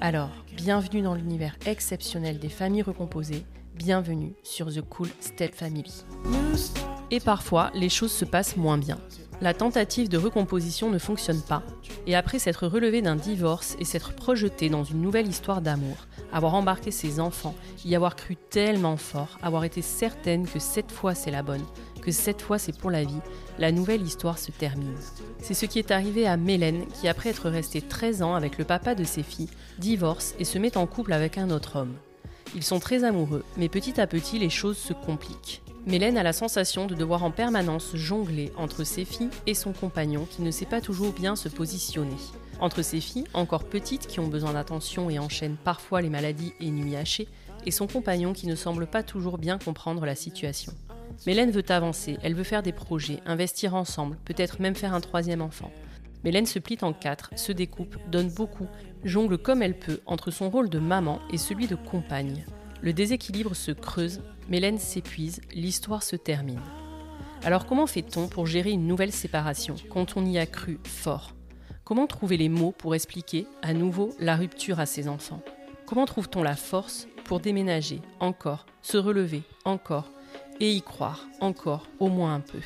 Alors, bienvenue dans l'univers exceptionnel des familles recomposées, bienvenue sur The Cool Step Family. Et parfois, les choses se passent moins bien. La tentative de recomposition ne fonctionne pas, et après s'être relevé d'un divorce et s'être projeté dans une nouvelle histoire d'amour, avoir embarqué ses enfants, y avoir cru tellement fort, avoir été certaine que cette fois c'est la bonne, cette fois c'est pour la vie, la nouvelle histoire se termine. C'est ce qui est arrivé à Mélène, qui après être restée 13 ans avec le papa de ses filles, divorce et se met en couple avec un autre homme. Ils sont très amoureux, mais petit à petit les choses se compliquent. Mélène a la sensation de devoir en permanence jongler entre ses filles et son compagnon qui ne sait pas toujours bien se positionner. Entre ses filles, encore petites, qui ont besoin d'attention et enchaînent parfois les maladies et nuits hachées, et son compagnon qui ne semble pas toujours bien comprendre la situation. Mélène veut avancer, elle veut faire des projets, investir ensemble, peut-être même faire un troisième enfant. Mélène se plie en quatre, se découpe, donne beaucoup, jongle comme elle peut entre son rôle de maman et celui de compagne. Le déséquilibre se creuse, Mélène s'épuise, l'histoire se termine. Alors comment fait-on pour gérer une nouvelle séparation quand on y a cru fort? Comment trouver les mots pour expliquer à nouveau la rupture à ses enfants? Comment trouve-t-on la force pour déménager encore, se relever encore, et y croire encore au moins un peu.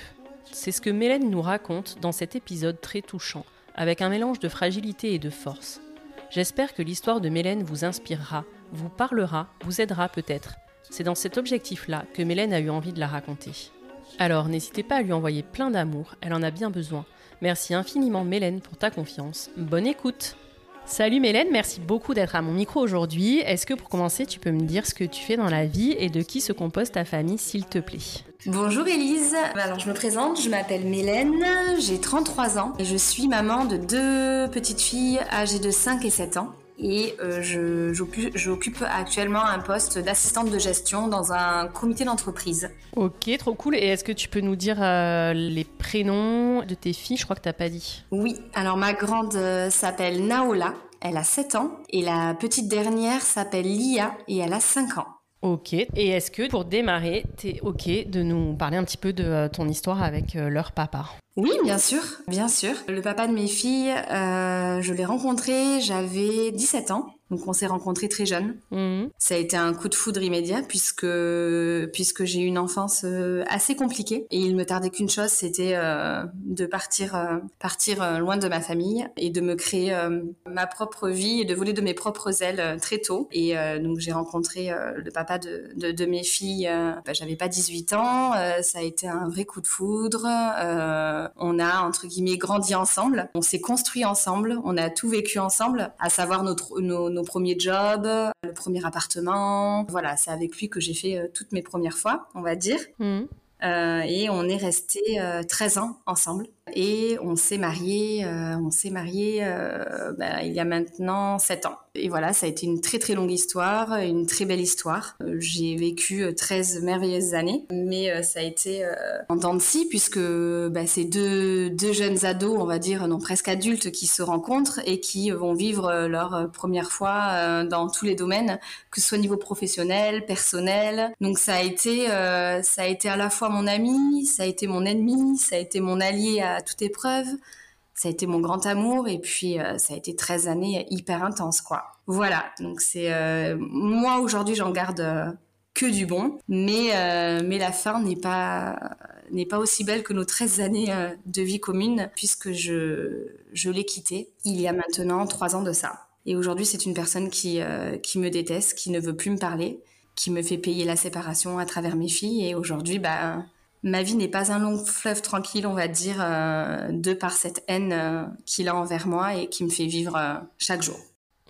C'est ce que Mélène nous raconte dans cet épisode très touchant, avec un mélange de fragilité et de force. J'espère que l'histoire de Mélène vous inspirera, vous parlera, vous aidera peut-être. C'est dans cet objectif-là que Mélène a eu envie de la raconter. Alors n'hésitez pas à lui envoyer plein d'amour, elle en a bien besoin. Merci infiniment Mélène pour ta confiance. Bonne écoute Salut Mélène, merci beaucoup d'être à mon micro aujourd'hui. Est-ce que pour commencer, tu peux me dire ce que tu fais dans la vie et de qui se compose ta famille, s'il te plaît? Bonjour Elise, alors je me présente, je m'appelle Mélène, j'ai 33 ans et je suis maman de deux petites filles âgées de 5 et 7 ans et euh, j'occupe actuellement un poste d'assistante de gestion dans un comité d'entreprise. Ok, trop cool. Et est-ce que tu peux nous dire euh, les prénoms de tes filles? Je crois que t'as pas dit. Oui, alors ma grande euh, s'appelle Naola, elle a 7 ans, et la petite dernière s'appelle Lia et elle a 5 ans. Ok. Et est-ce que pour démarrer, t'es ok de nous parler un petit peu de ton histoire avec leur papa? Oui, bien sûr, bien sûr. Le papa de mes filles, euh, je l'ai rencontré, j'avais 17 ans. Donc on s'est rencontrés très jeunes. Mhm. Ça a été un coup de foudre immédiat puisque puisque j'ai eu une enfance euh, assez compliquée et il me tardait qu'une chose, c'était euh, de partir euh, partir loin de ma famille et de me créer ma propre vie et de voler de mes propres ailes très tôt. Et donc j'ai rencontré le papa de, de, de mes filles. Bah, J'avais pas 18 ans. ça a été un vrai coup de foudre. on a entre guillemets grandi ensemble. On s'est construit ensemble. On a tout vécu ensemble, à savoir notre, nos mon premier job, le premier appartement. Voilà, c'est avec lui que j'ai fait euh, toutes mes premières fois, on va dire. Mmh. Euh, et on est resté 13 euh, ans ensemble et on s'est marié, euh, on s'est marié euh, bah, il y a maintenant 7 ans. Et voilà, ça a été une très très longue histoire, une très belle histoire. Euh, j'ai vécu 13 merveilleuses années, mais ça a été en dents de scie puisque bah, c'est deux, jeunes ados, on va dire, non presque adultes, qui se rencontrent et qui vont vivre leur première fois dans tous les domaines, que ce soit au niveau professionnel, personnel. Donc ça a été, ça a été à la fois mon ami, ça a été mon ennemi, ça a été mon allié à toute épreuve. Ça a été mon grand amour et puis euh, ça a été 13 années hyper intenses quoi. Voilà, donc c'est euh, moi aujourd'hui j'en garde euh, que du bon, mais mais la fin n'est pas n'est pas aussi belle que nos 13 années de vie commune puisque je je l'ai quitté il y a maintenant trois ans de ça. Et aujourd'hui c'est une personne qui qui me déteste, qui ne veut plus me parler, qui me fait payer la séparation à travers mes filles et aujourd'hui bah ma vie n'est pas un long fleuve tranquille, on va dire, euh, de par cette haine euh, qu'il a envers moi et qui me fait vivre euh, chaque jour.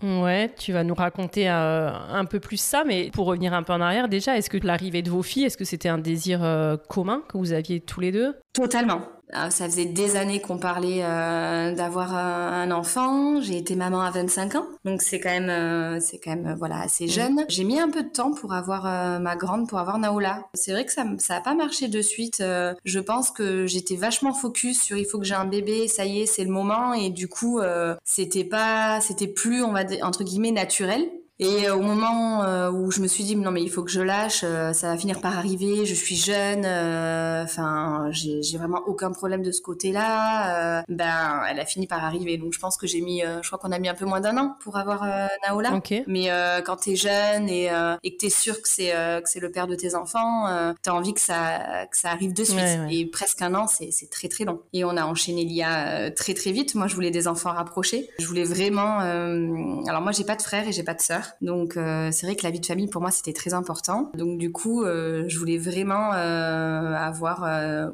Ouais, tu vas nous raconter un peu plus ça, mais pour revenir un peu en arrière, déjà, est-ce que l'arrivée de vos filles, est-ce que c'était un désir commun que vous aviez tous les deux? Totalement. Euh, ça faisait des années qu'on parlait euh, d'avoir un enfant. J'ai été maman à 25 ans, donc c'est quand même, euh, c'est quand même voilà assez mm. jeune. J'ai mis un peu de temps pour avoir ma grande, pour avoir Naola. C'est vrai que ça, ça a pas marché de suite. je pense que j'étais vachement focus sur il faut que j'ai un bébé, ça y est, c'est le moment, et du coup, c'était pas, c'était plus, on va dire, entre guillemets naturel. Et euh, au moment euh, où je me suis dit non mais il faut que je lâche, euh, ça va finir par arriver, je suis jeune, enfin j'ai vraiment aucun problème de ce côté-là. ben elle a fini par arriver, donc je pense que j'ai mis, je crois qu'on a mis un peu moins d'un an pour avoir Naola. Okay. Mais quand t'es jeune et, et que t'es sûr que c'est que c'est le père de tes enfants, t'as envie que ça que ça arrive de suite. Et presque un an, c'est c'est très très long. Et on a enchaîné l'IA très très vite. Moi je voulais des enfants rapprochés. Je voulais vraiment. alors moi j'ai pas de frère et j'ai pas de sœur. Donc euh, c'est vrai que la vie de famille pour moi c'était très important. Donc du coup euh, je voulais vraiment euh, avoir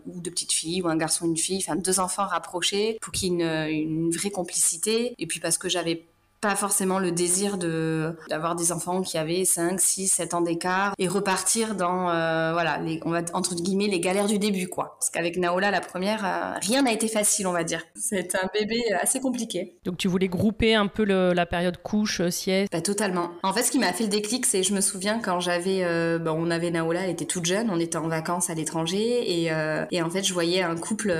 ou deux petites filles ou un garçon une fille, enfin deux enfants rapprochés pour qu'il y ait une, une vraie complicité. Et puis parce que j'avais pas forcément le désir de d'avoir des enfants qui avaient 5, 6, 7 ans d'écart et repartir dans euh, voilà les on va entre guillemets les galères du début quoi. Parce qu'avec Naola la première euh, rien n'a été facile on va dire. C'est un bébé assez compliqué. Donc tu voulais grouper un peu le, la période couche euh, sieste? Bah, totalement. En fait ce qui m'a fait le déclic c'est je me souviens quand j'avais bah, on avait Naola elle était toute jeune on était en vacances à l'étranger et et en fait je voyais un couple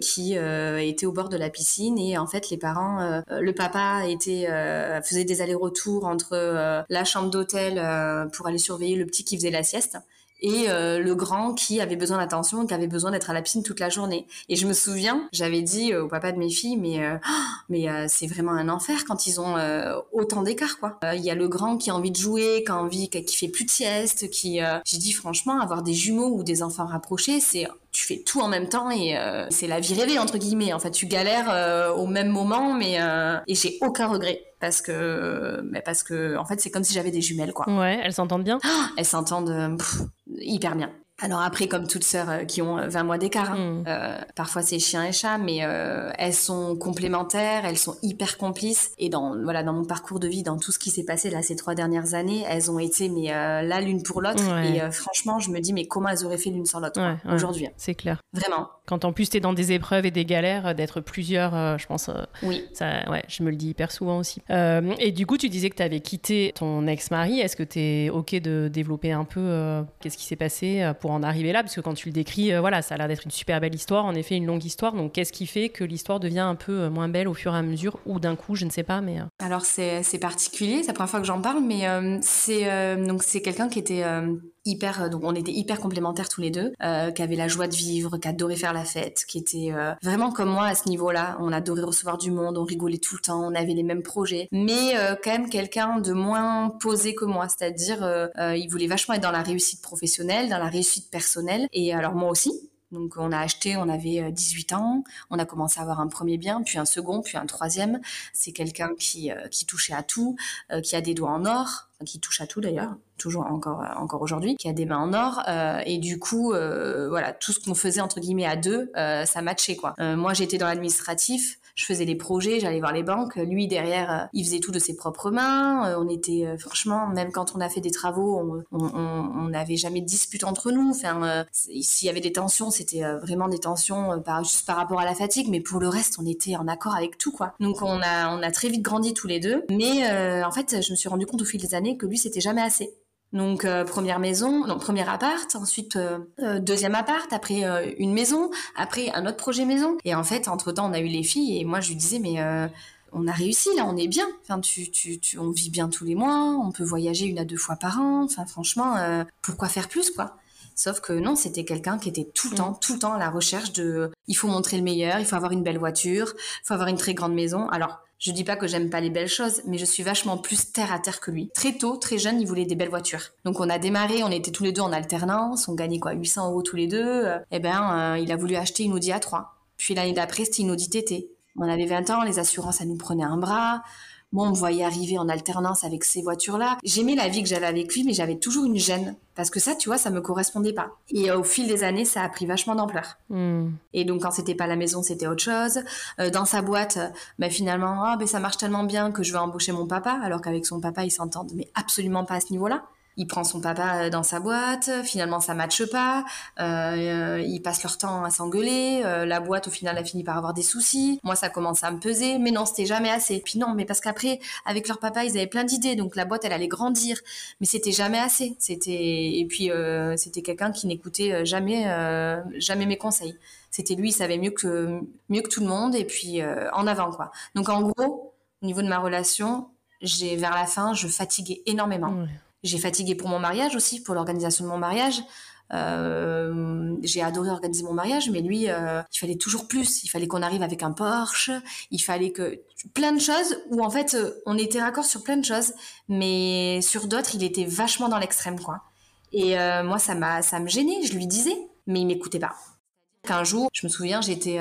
qui était au bord de la piscine et en fait les parents le papa était euh, faisait des allers-retours entre euh, la chambre d'hôtel euh, pour aller surveiller le petit qui faisait la sieste et le grand qui avait besoin d'attention, qui avait besoin d'être à la piscine toute la journée. Et je me souviens, j'avais dit au papa de mes filles, mais mais c'est vraiment un enfer quand ils ont autant d'écart quoi. Il y a le grand qui a envie de jouer, qui a envie, qui fait plus de sieste, qui j'ai dit franchement avoir des jumeaux ou des enfants rapprochés, c'est tu fais tout en même temps et euh, c'est la vie rêvée entre guillemets. En fait, tu galères euh, au même moment, mais euh, et j'ai aucun regret parce que mais parce que en fait c'est comme si j'avais des jumelles quoi. Ouais, elles s'entendent bien? elles s'entendent hyper bien. Alors après, comme toutes sœurs qui ont 20 mois d'écart, hein, mm. parfois c'est chien et chat, mais elles sont complémentaires, elles sont hyper complices. Et dans voilà dans mon parcours de vie, dans tout ce qui s'est passé là ces trois dernières années, elles ont été mais là l'une pour l'autre. Et franchement, je me dis mais comment elles auraient fait l'une sans l'autre aujourd'hui C'est clair. Vraiment. Quand en plus tu es dans des épreuves et des galères, d'être plusieurs, je pense. oui. Ça, ouais, je me le dis hyper souvent aussi. et du coup, tu disais que tu avais quitté ton ex-mari. Est-ce que tu es ok de développer un peu qu'est-ce qui s'est passé pour en arriver là? Parce que quand tu le décris, voilà, ça a l'air d'être une super belle histoire, en effet, une longue histoire. Donc, qu'est-ce qui fait que l'histoire devient un peu moins belle au fur et à mesure? Ou d'un coup, je ne sais pas, mais. Alors, c'est particulier, c'est la première fois que j'en parle, mais c'est donc c'est quelqu'un qui était hyper donc on était hyper complémentaires tous les deux euh, qui avait la joie de vivre qui adorait faire la fête qui était vraiment comme moi à ce niveau-là. On adorait recevoir du monde on rigolait tout le temps on avait les mêmes projets. Mais quand même quelqu'un de moins posé que moi c'est-à-dire il voulait vachement être dans la réussite professionnelle dans la réussite personnelle. Et alors moi aussi. Donc on a acheté, on avait 18 ans, on a commencé à avoir un premier bien, puis un second, puis un troisième. C'est quelqu'un qui, qui touchait à tout, qui a des doigts en or, qui touche à tout d'ailleurs, toujours encore encore aujourd'hui, qui a des mains en or euh, et du coup euh, voilà tout ce qu'on faisait entre guillemets à deux, euh, ça matchait quoi. moi j'étais dans l'administratif, je faisais les projets, j'allais voir les banques. Lui derrière, il faisait tout de ses propres mains. on était franchement, même quand on a fait des travaux, on n'avait jamais de dispute entre nous. Enfin, s'il y avait des tensions, c'était vraiment des tensions par, juste par rapport à la fatigue, mais pour le reste, on était en accord avec tout quoi. Donc on a on a très vite grandi tous les deux. Mais en fait, je me suis rendu compte au fil des années que lui, c'était jamais assez. Donc euh, première maison, non premier appart, ensuite euh, euh, deuxième appart, après une maison, après un autre projet maison. Et en fait, entre temps, on a eu les filles et moi je lui disais mais on a réussi là, on est bien. Enfin, tu, tu, tu, on vit bien tous les mois, on peut voyager une à deux fois par an. Enfin, franchement, pourquoi faire plus quoi? Sauf que non, c'était quelqu'un qui était tout le temps, tout le temps à la recherche de. Il faut montrer le meilleur, il faut avoir une belle voiture, il faut avoir une très grande maison. Alors je dis pas que j'aime pas les belles choses, mais je suis vachement plus terre à terre que lui. Très tôt, très jeune, il voulait des belles voitures. Donc on a démarré, on était tous les deux en alternance, on gagnait quoi 800 euros tous les deux. Eh ben, euh, il a voulu acheter une Audi A3. Puis l'année d'après, c'était une Audi TT. On avait 20 ans, les assurances, ça nous prenait un bras. Moi, on me voyait arriver en alternance avec ces voitures-là. J'aimais la vie que j'avais avec lui, mais j'avais toujours une gêne. Parce que ça, tu vois, ça me correspondait pas. Et au fil des années, ça a pris vachement d'ampleur. Hmm. Et donc, quand c'était pas la maison, c'était autre chose. Euh, dans sa boîte, bah, finalement, oh, ben, ça marche tellement bien que je vais embaucher mon papa, alors qu'avec son papa, ils s'entendent, mais absolument pas à ce niveau-là il prend son papa euh, dans sa boîte, finalement ça matche pas, euh, ils passent leur temps à s'engueuler, euh, la boîte au final a fini par avoir des soucis, moi ça commence à me peser, mais non c'était jamais assez. Puis non, mais parce qu'après avec leur papa ils avaient plein d'idées, donc la boîte elle allait grandir, mais c'était jamais assez. C'était et puis euh, c'était quelqu'un qui n'écoutait jamais jamais mes conseils. C'était lui, il savait mieux que mieux que tout le monde et puis en avant quoi. Donc en gros au niveau de ma relation, j'ai vers la fin je fatiguais énormément. J'ai fatigué pour mon mariage aussi, pour l'organisation de mon mariage. Euh, j'ai adoré organiser mon mariage, mais lui, euh, il fallait toujours plus. Il fallait qu'on arrive avec un Porsche. Il fallait que plein de choses où en fait on était raccord sur plein de choses, mais sur d'autres, il était vachement dans l'extrême, quoi. Et euh, moi, ça m'a, ça me gênait. Je lui disais, mais il m'écoutait pas. Un jour, je me souviens, j'étais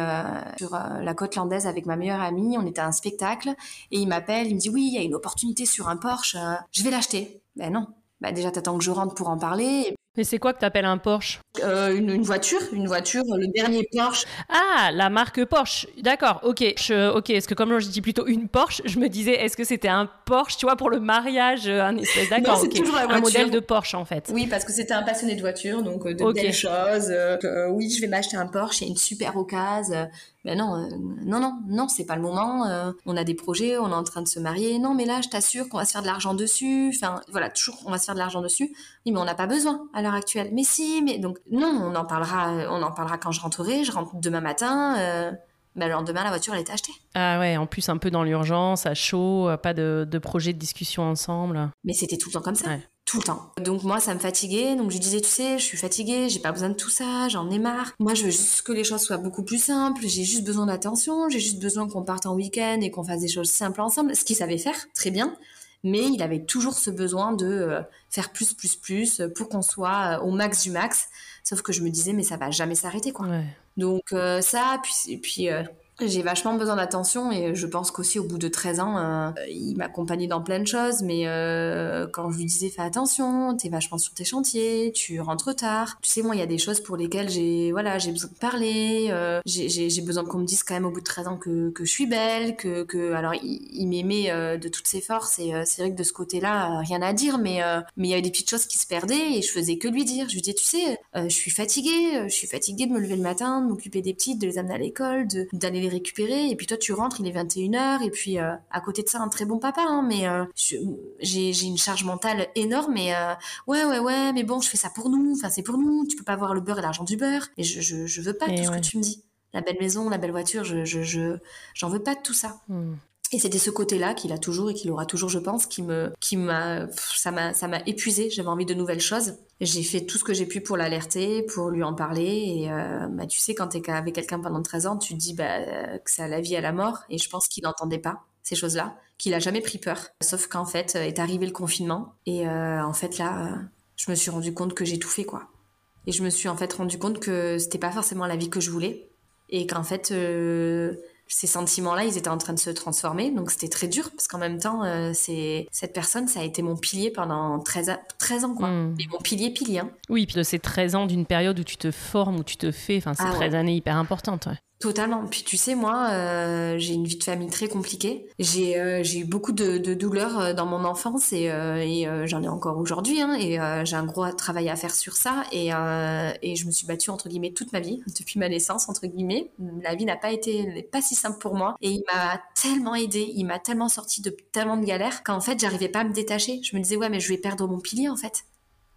sur la côte landaise avec ma meilleure amie, on était à un spectacle, et il m'appelle, il me dit oui, il y a une opportunité sur un Porsche, je vais l'acheter. Ben non. Ben déjà, t'attends que je rentre pour en parler. Mais c'est quoi que t'appelles un Porsche? Euh, une, voiture, une voiture, le dernier Porsche. Ah, la marque Porsche. D'accord, ok. Je, ok, est-ce que comme je dis plutôt une Porsche, je me disais, est-ce que c'était un Porsche, tu vois, pour le mariage, euh, un espèce d'accord, ok. un modèle de Porsche en fait. Oui, parce que c'était un passionné de voiture, donc euh, de belles choses. oui, je vais m'acheter un Porsche, il y a une super occasion. Ben non, euh, non, non, non, c'est pas le moment. Euh, on a des projets, on est en train de se marier. Non, mais là, je t'assure qu'on va se faire de l'argent dessus. Enfin, voilà, toujours, on va se faire de l'argent dessus. Oui, mais on n'a pas besoin à l'heure actuelle. Mais si, mais donc non, on en parlera, on en parlera quand je rentrerai. Je rentre demain matin. Euh, ben, le lendemain, la voiture, elle était achetée. Ah ouais, en plus, un peu dans l'urgence, à chaud, pas de, de projet de discussion ensemble. Mais c'était tout le temps comme ça tout le temps. Donc moi, ça me fatiguait. Donc je lui disais, tu sais, je suis fatiguée, j'ai pas besoin de tout ça, j'en ai marre. Moi, je veux juste que les choses soient beaucoup plus simples. J'ai juste besoin d'attention. J'ai juste besoin qu'on parte en week-end et qu'on fasse des choses simples ensemble. Ce qu'il savait faire, très bien. Mais il avait toujours ce besoin de euh, faire plus, plus, plus pour qu'on soit euh, au max du max. Sauf que je me disais, mais ça va jamais s'arrêter, quoi. Donc euh, ça, puis, puis j'ai vachement besoin d'attention et je pense qu'aussi au bout de 13 ans, euh, il m'accompagnait dans plein de choses, mais euh, quand je lui disais fais attention, t'es vachement sur tes chantiers, tu rentres tard. Tu sais, moi, il y a des choses pour lesquelles j'ai voilà, j'ai besoin de parler, euh, j'ai besoin qu'on me dise quand même au bout de 13 ans que, que je suis belle, que, que alors il, m'aimait euh, de toutes ses forces et euh, c'est vrai que de ce côté-là, rien à dire, mais mais il y avait des petites choses qui se perdaient et je faisais que lui dire. Je lui disais, tu sais, je suis fatiguée, je suis fatiguée de me lever le matin, de m'occuper des petites, de les amener à l'école, d'aller les récupérer. Et puis toi, tu rentres, il est 21h. Et puis, euh, à côté de ça, un très bon papa. Hein, mais euh, j'ai une charge mentale énorme. Et euh, ouais, ouais, ouais, mais bon, je fais ça pour nous. Enfin, c'est pour nous. Tu peux pas voir le beurre et l'argent du beurre. Et je, je, je veux pas tout ce que tu me dis. La belle maison, la belle voiture, je, je, j'en veux pas de tout ça. Hmm. Et c'était ce côté-là qu'il a toujours et qu'il aura toujours, je pense, qui me, qui m'a, ça m'a, ça m'a épuisé. J'avais envie de nouvelles choses. J'ai fait tout ce que j'ai pu pour l'alerter, pour lui en parler. Et euh, bah, tu sais, quand t'es avec quelqu'un pendant 13 ans, tu te dis bah, que c'est à la vie, à la mort. Et je pense qu'il n'entendait pas ces choses-là, qu'il a jamais pris peur. Sauf qu'en fait, est arrivé le confinement. Et euh, en fait, là, je me suis rendu compte que j'ai tout fait, quoi. Et je me suis en fait rendu compte que c'était pas forcément la vie que je voulais. Et qu'en fait, euh, ces sentiments-là, ils étaient en train de se transformer. Donc c'était très dur parce qu'en même temps, euh, c'est cette personne, ça a été mon pilier pendant 13, 13 ans, quoi. Hmm. Et mon pilier, pilier. Hein. Oui, puis c'est 13 ans d'une période où tu te formes, où tu te fais. Enfin, c'est ah, 13 années hyper importantes. Ouais. Totalement. Puis tu sais, moi, euh, j'ai une vie de famille très compliquée. J'ai euh, eu beaucoup de, de, douleurs euh, dans mon enfance et, et j'en ai encore aujourd'hui. Hein, et j'ai un gros travail à faire sur ça. Et, et je me suis battue entre guillemets toute ma vie, depuis ma naissance entre guillemets. La vie n'a pas été pas si simple pour moi. Et il m'a tellement aidé, il m'a tellement sorti de tellement de galères qu'en fait, j'arrivais pas à me détacher. Je me disais ouais, mais je vais perdre mon pilier en fait.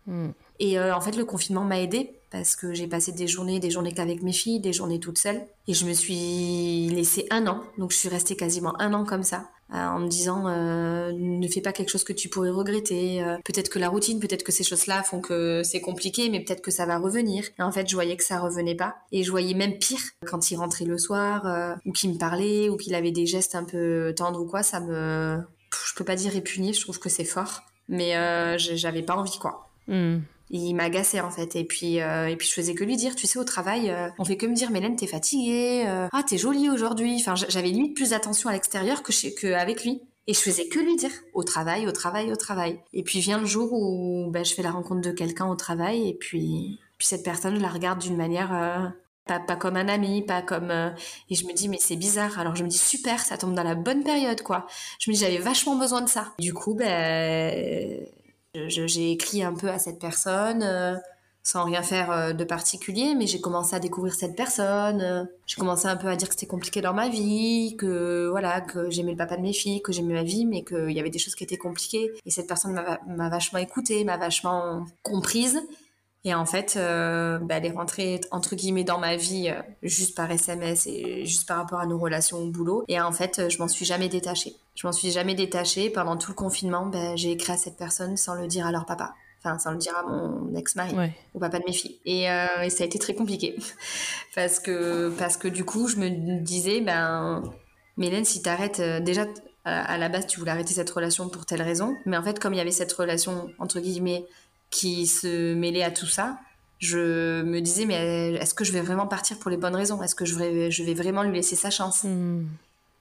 Hmm. Et en fait, le confinement m'a aidé parce que j'ai passé des journées, des journées qu'avec mes filles, des journées toutes seules. Et je me suis laissée un an, donc je suis restée quasiment un an comme ça, euh, en me disant euh, ne fais pas quelque chose que tu pourrais regretter. Euh, peut-être que la routine, peut-être que ces choses-là font que c'est compliqué, mais peut-être que ça va revenir. Et en fait, je voyais que ça revenait pas. Et je voyais même pire quand il rentrait le soir, ou qu'il me parlait, ou qu'il avait des gestes un peu tendres ou quoi. Ça me, je peux pas dire répugner. Je trouve que c'est fort, mais j'avais pas envie quoi. Hmm il m'agaçait en fait et puis euh, et puis je faisais que lui dire tu sais au travail euh, on fait que me dire Mélène t'es fatiguée euh, ah t'es jolie aujourd'hui enfin j'avais limite plus d'attention à l'extérieur que chez, que avec lui et je faisais que lui dire au travail au travail au travail et puis vient le jour où ben, je fais la rencontre de quelqu'un au travail et puis puis cette personne je la regarde d'une manière pas, pas comme un ami, pas comme... Et je me dis, mais c'est bizarre. Alors je me dis, super, ça tombe dans la bonne période, quoi. Je me dis, j'avais vachement besoin de ça. Du coup, ben, j'ai écrit un peu à cette personne euh, sans rien faire euh, de particulier, mais j'ai commencé à découvrir cette personne. Euh, j'ai commencé un peu à dire que c'était compliqué dans ma vie, que voilà, que j'aimais le papa de mes filles, que j'aimais ma vie, mais qu'il y avait des choses qui étaient compliquées. Et cette personne m'a vachement écoutée, m'a vachement comprise. Et en fait, euh, bah, elle est rentrée entre guillemets dans ma vie euh, juste par SMS et juste par rapport à nos relations au boulot. Et en fait, euh, je m'en suis jamais détachée. Je m'en suis jamais détachée. Pendant tout le confinement, bah, j'ai écrit à cette personne sans le dire à leur papa. Enfin, sans le dire à mon ex-mari, au papa de mes filles. Et, et, ça a été très compliqué. parce, que, parce que du coup, je me disais, ben, Mélène, si t'arrêtes, déjà, à la base, tu voulais arrêter cette relation pour telle raison. Mais en fait, comme il y avait cette relation, entre guillemets, qui se mêlait à tout ça, je me disais, mais est-ce que je vais vraiment partir pour les bonnes raisons? Est-ce que je vais, je vais vraiment lui laisser sa chance? Hmm.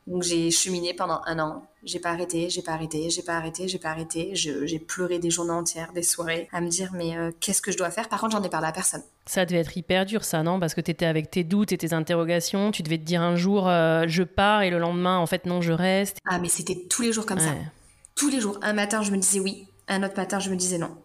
Donc j'ai cheminé pendant un an. J'ai pas arrêté, j'ai pas arrêté, j'ai pas arrêté, j'ai pas arrêté. J'ai pleuré des journées entières, des soirées, à me dire, mais euh, qu'est-ce que je dois faire? Par contre, j'en ai parlé à personne. Ça devait être hyper dur, ça, non? Parce que tu étais avec tes doutes et tes interrogations. Tu devais te dire un jour, euh, je pars, et le lendemain, en fait, non, je reste. Ah, mais c'était tous les jours comme ça. Tous les jours. Un matin, je me disais oui. Un autre matin, je me disais non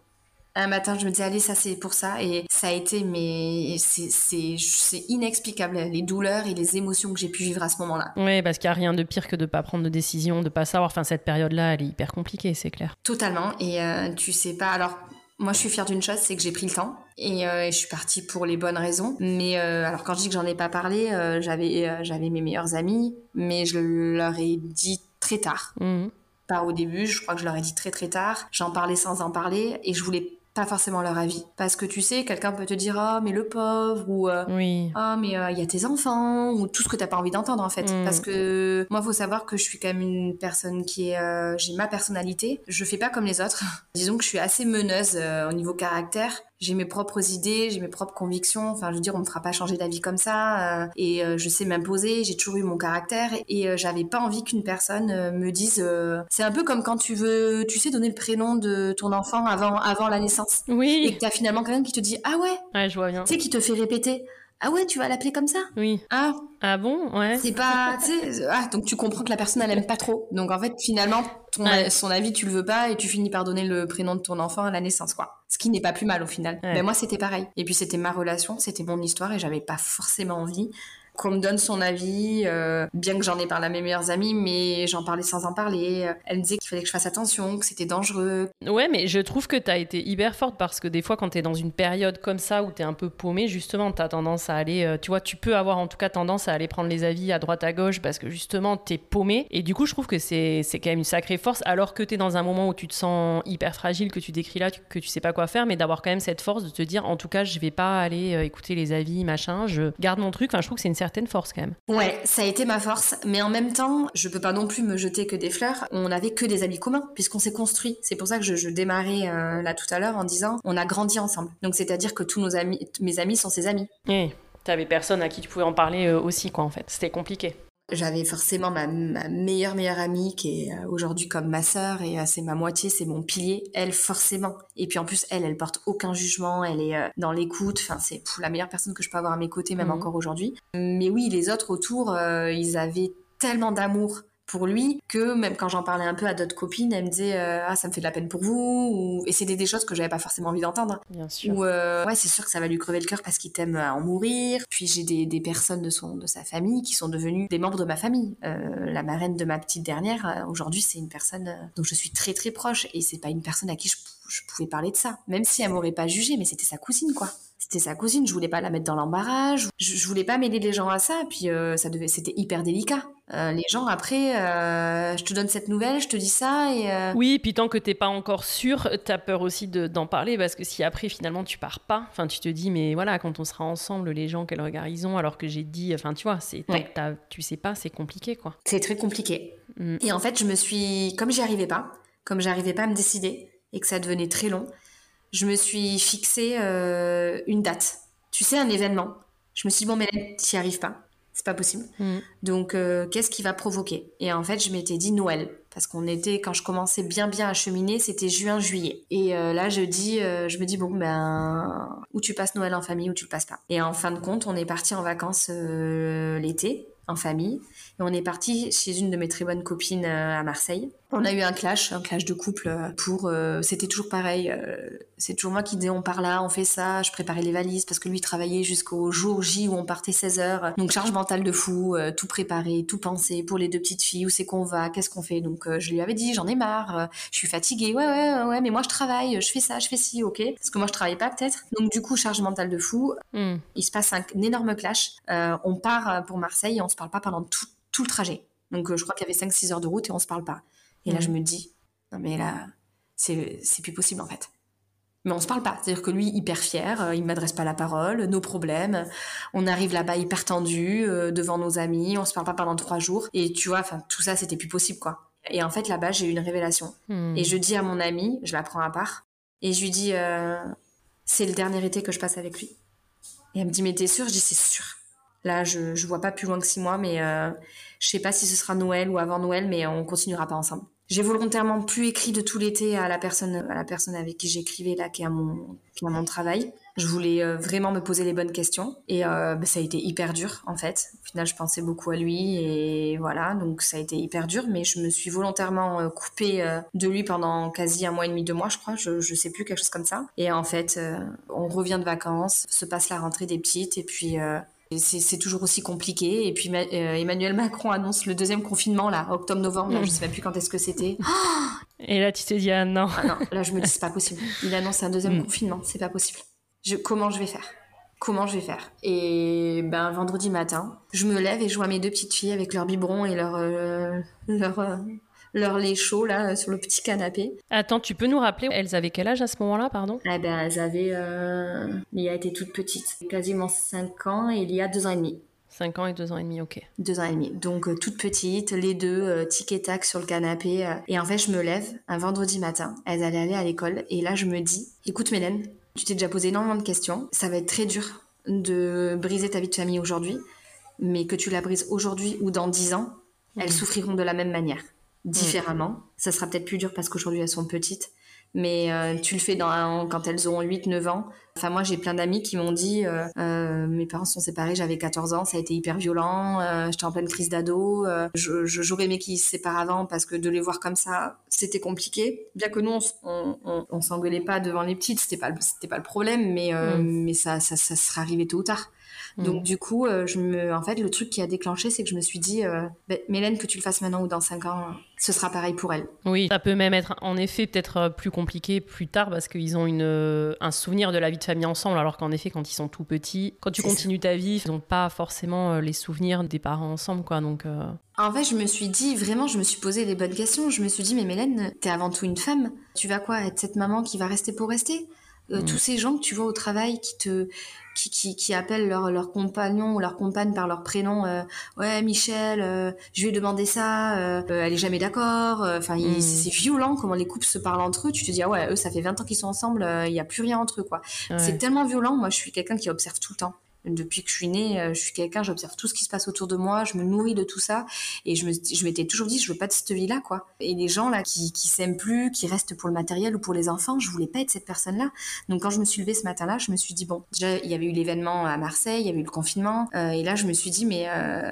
un matin, je me dis, allez, ça c'est pour ça. Et ça a été, mais c'est inexplicable, les douleurs et les émotions que j'ai pu vivre à ce moment-là. Oui, parce qu'il n'y a rien de pire que de ne pas prendre de décision, de ne pas savoir. Enfin, cette période-là, elle est hyper compliquée, c'est clair. Totalement. Et euh, tu sais pas. Alors, moi, je suis fière d'une chose, c'est que j'ai pris le temps et, euh, je suis partie pour les bonnes raisons. Mais euh, alors, quand je dis que j'en ai pas parlé, j'avais j'avais mes meilleurs amis, mais je leur ai dit très tard. Mmh. Pas au début, je crois que je leur ai dit très très tard. J'en parlais sans en parler et je voulais pas forcément leur avis. Parce que tu sais, quelqu'un peut te dire oh mais le pauvre ou euh, oui. oh mais euh, il y a tes enfants ou tout ce que t'as pas envie d'entendre en fait. Mm. Parce que moi faut savoir que je suis quand même une personne qui est euh, j'ai ma personnalité. Je fais pas comme les autres. Disons que je suis assez meneuse au niveau caractère. J'ai mes propres idées, j'ai mes propres convictions. Enfin, je veux dire, on me fera pas changer d'avis comme ça. Euh, et euh, je sais m'imposer. J'ai toujours eu mon caractère. Et euh, j'avais pas envie qu'une personne me dise. c'est un peu comme quand tu veux, tu sais, donner le prénom de ton enfant avant avant la naissance. Oui. Et que t'as finalement quelqu'un qui te dit ah ouais. Ouais, je vois bien. Tu sais, qui te fait répéter. Ah ouais, tu vas l'appeler comme ça? Oui. Ah. Ah bon? Ouais. C'est pas, tu sais, ah, donc tu comprends que la personne elle aime pas trop. Donc en fait, finalement, ton, son avis tu le veux pas et tu finis par donner le prénom de ton enfant à la naissance, quoi. Ce qui n'est pas plus mal au final. Mais moi c'était pareil. Et puis c'était ma relation, c'était mon histoire et j'avais pas forcément envie qu'on me donne son avis, euh, bien que j'en ai parlé à mes meilleures amies, mais j'en parlais sans en parler. Elle me disait qu'il fallait que je fasse attention, que c'était dangereux. Ouais, mais je trouve que t'as été hyper forte parce que des fois, quand t'es dans une période comme ça où t'es un peu paumé, justement, t'as tendance à aller, euh, tu vois, tu peux avoir en tout cas tendance à aller prendre les avis à droite à gauche parce que justement, t'es paumé. Et du coup, je trouve que c'est quand même une sacrée force, alors que t'es dans un moment où tu te sens hyper fragile, que tu décris là, que tu sais pas quoi faire, mais d'avoir quand même cette force de te dire, en tout cas, je vais pas aller euh, écouter les avis, machin, je garde mon truc. Enfin, je trouve que c'est une certaine force quand même. Ouais, ça a été ma force, mais en même temps, je peux pas non plus me jeter que des fleurs. On n'avait que des amis communs puisqu'on s'est construit. C'est pour ça que je, démarrais euh, là tout à l'heure en disant on a grandi ensemble. Donc c'est-à-dire que tous nos amis, mes amis sont ses amis. Et t'avais personne à qui tu pouvais en parler euh, aussi quoi en fait. C'était compliqué. J'avais forcément ma, meilleure meilleure amie qui est euh, aujourd'hui comme ma sœur et euh, c'est ma moitié, c'est mon pilier. Elle forcément. Et puis en plus elle, elle porte aucun jugement, elle est euh, dans l'écoute. Enfin c'est la meilleure personne que je peux avoir à mes côtés même mhm. encore aujourd'hui. Mais oui, les autres autour, ils avaient tellement d'amour pour lui que même quand j'en parlais un peu à d'autres copines, elle me disait euh, ah ça me fait de la peine pour vous ou... et c'était des choses que j'avais pas forcément envie d'entendre. Bien sûr. Ou euh, ouais c'est sûr que ça va lui crever le cœur parce qu'il t'aime à en mourir. Puis j'ai des, des, personnes de son de sa famille qui sont devenues des membres de ma famille. Euh, la marraine de ma petite dernière aujourd'hui c'est une personne dont je suis très très proche et c'est pas une personne à qui je, je pouvais parler de ça même si elle m'aurait pas jugé mais c'était sa cousine quoi c'était sa cousine, je voulais pas la mettre dans l'embarras, je, je, voulais pas mêler les gens à ça, puis ça devait, c'était hyper délicat. Euh, les gens après, euh, je te donne cette nouvelle, je te dis ça et. Euh, oui, puis tant que t'es pas encore sûr, t'as peur aussi d'en parler parce que si après finalement tu pars pas, enfin tu te dis mais voilà quand on sera ensemble, les gens quel regard ils ont alors que j'ai dit, enfin tu vois, c'est tu sais pas, c'est compliqué quoi. C'est très compliqué. Mm. Et en fait je me suis, comme j'y arrivais pas, comme j'arrivais pas à me décider et que ça devenait très long, je me suis fixé une date. Tu sais un événement. Je me suis dit bon mais t'y arrives pas c'est pas possible. Mm. Donc, euh, qu'est-ce qui va provoquer? Et en fait, je m'étais dit Noël. Parce qu'on était, quand je commençais bien bien à cheminer, c'était juin-juillet. Et euh, là, je dis, euh, je me dis, bon, ben, où tu passes Noël en famille ou tu le passes pas? Et en fin de compte, on est parti en vacances l'été, en famille. Et on est parti chez une de mes très bonnes copines à Marseille. On a eu un clash, un clash de couple euh, pour. Euh, c'était toujours pareil. Euh, c'est toujours moi qui disais on part là, on fait ça. Je préparais les valises parce que lui travaillait jusqu'au jour J où on partait 16 heures. Donc charge mentale de fou, tout préparer, tout penser pour les deux petites filles. Où c'est qu'on va, qu'est-ce qu'on fait. Donc je lui avais dit j'en ai marre, je suis fatiguée. Ouais ouais ouais, mais moi je travaille, je fais ça, je fais ci, ok. Parce que moi je travaillais pas peut-être. Donc du coup charge mentale de fou. Hmm. Il se passe un, énorme clash. on part pour Marseille on se parle pas pendant tout, tout le trajet. Donc je crois qu'il y avait 5-6 heures de route et on se parle pas. Et là, je me dis, non mais là, c'est plus possible en fait. Mais on se parle pas. C'est-à-dire que lui, hyper fier, euh, il m'adresse pas la parole, nos problèmes. On arrive là-bas hyper tendu euh, devant nos amis, on se parle pas pendant trois jours. Et tu vois, enfin, tout ça, c'était plus possible, quoi. Et en fait, là-bas, j'ai eu une révélation. Hmm. Et je dis à mon ami, je la prends à part, et je lui dis, euh, c'est le dernier été que je passe avec lui. Et elle me dit, mais t'es sûre? Je dis, c'est sûr. Là, je, je vois pas plus loin que six mois, mais je sais pas si ce sera Noël ou avant Noël, mais on continuera pas ensemble. J'ai volontairement plus écrit de tout l'été à la personne, à la personne avec qui j'écrivais là, qui est à mon, qui travail. Je voulais euh, vraiment me poser les bonnes questions et euh, bah, ça a été hyper dur en fait. Au final, je pensais beaucoup à lui et voilà, donc ça a été hyper dur. Mais je me suis volontairement euh, coupée de lui pendant quasi un mois et demi, deux mois, je crois. Je, je sais plus quelque chose comme ça. Et en fait, on revient de vacances, se passe la rentrée des petites et puis c'est toujours aussi compliqué. Et puis euh, Emmanuel Macron annonce le deuxième confinement, là, octobre-novembre, je mm. sais même plus quand est-ce que c'était. Et là, tu te dis, ah non. Ah non, là, je me dis, c'est pas possible. Il annonce un deuxième mm. confinement, c'est pas possible. Je, comment je vais faire? Comment je vais faire? Et ben vendredi matin, je me lève et je vois mes deux petites filles avec leur biberon et leur, euh, leur, euh, leur lait chaud là sur le petit canapé. Attends, tu peux nous rappeler, elles avaient quel âge à ce moment-là, pardon? Eh ben, elles avaient. Euh... Lia était toute petite, quasiment 5 ans et il y a 2 ans et demi. 5 ans et 2 ans et demi, ok. 2 ans et demi. Donc, euh, toute petite, les deux, euh, tic et tac sur le canapé. Euh. et en fait, je me lève un vendredi matin. Elles allaient aller à l'école. Et là, je me dis, écoute, Mélène, Tu t'es déjà posé énormément de questions. Ça va être très dur de briser ta vie de famille aujourd'hui, mais que tu la brises aujourd'hui ou dans 10 ans, elles souffriront de la même manière, différemment. Ça sera peut-être plus dur parce qu'aujourd'hui elles sont petites, mais euh, tu le fais dans, quand elles ont 8-9 ans. Enfin, moi, j'ai plein d'amis qui m'ont dit euh, euh, mes parents sont séparés, j'avais 14 ans, ça a été hyper violent, j'étais en pleine crise d'ado, j'aurais aimé qu'ils se séparent avant parce que de les voir comme ça, c'était compliqué. Bien que nous, on, on, s'engueulait pas devant les petites, c'était pas, c'était pas le problème, mais, mm. mais ça, ça, ça serait arrivé tôt ou tard. Donc mm. du coup, euh, je me, en fait, le truc qui a déclenché, c'est que je me suis dit, euh, ben, Mélène, que tu le fasses maintenant ou dans 5 ans, ce sera pareil pour elle. Oui, ça peut même être en effet peut-être euh, plus compliqué plus tard parce qu'ils ont une, un souvenir de la vie de famille ensemble, alors qu'en effet, quand ils sont tout petits, quand tu continues ta vie, ils n'ont pas forcément les souvenirs des parents ensemble, quoi. Donc. En fait, je me suis dit, vraiment, je me suis posé les bonnes questions. Je me suis dit, mais Mélène, t'es avant tout une femme. Tu vas quoi Être cette maman qui va rester pour rester? Mm. Tous ces gens que tu vois au travail qui te, qui, qui, appellent leur, leur compagnon ou leur compagne par leur prénom. Euh, ouais, Michel, euh, je lui ai demandé ça, euh, elle est jamais d'accord. Enfin, hmm. c'est violent comment les couples se parlent entre eux. Tu te dis, ah ouais, eux, ça fait 20 ans qu'ils sont ensemble, il n'y a plus rien entre eux, quoi. C'est tellement violent. Moi, je suis quelqu'un qui observe tout le temps depuis que je suis née, euh, je suis quelqu'un, j'observe tout ce qui se passe autour de moi, je me nourris de tout ça, et je me, je m'étais toujours dit, je veux pas de cette vie-là, quoi. Et les gens là qui, qui s'aiment plus, qui restent pour le matériel ou pour les enfants, je voulais pas être cette personne-là. Donc quand je me suis levée ce matin-là, je me suis dit bon, déjà il y avait eu l'événement à Marseille, il y avait eu le confinement, euh, et là je me suis dit mais euh,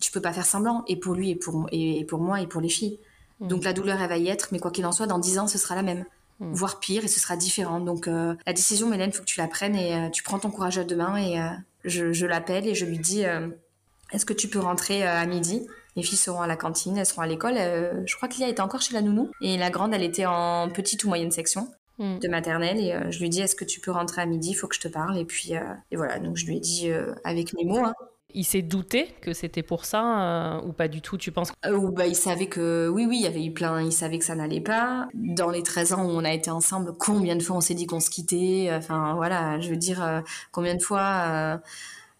tu peux pas faire semblant, et pour lui et pour et, pour moi et pour les filles. Mmh. Donc la douleur elle va y être, mais quoi qu'il en soit, dans dix ans ce sera la même. Mmh. voire pire, et ce sera différent. Donc euh, la décision, Mélène, faut que tu la prennes et tu prends ton courage à deux mains et, je, l'appelle et je lui dis euh, Est-ce que tu peux rentrer euh, à midi? Les filles seront à la cantine, elles seront à l'école. Euh, je crois qu'il était encore chez la nounou. Et la grande, elle était en petite ou moyenne section hmm. de maternelle. Et je lui dis Est-ce que tu peux rentrer à midi? Il faut que je te parle. Et puis, et voilà. Donc, je lui ai dit avec mes mots. Hein. Il s'est douté que c'était pour ça ou pas du tout, tu penses Ou bah, Il savait que, oui, oui, il y avait eu plein, il savait que ça n'allait pas. Dans les 13 ans où on a été ensemble, combien de fois on s'est dit qu'on se quittait Enfin, voilà, je veux dire, combien de fois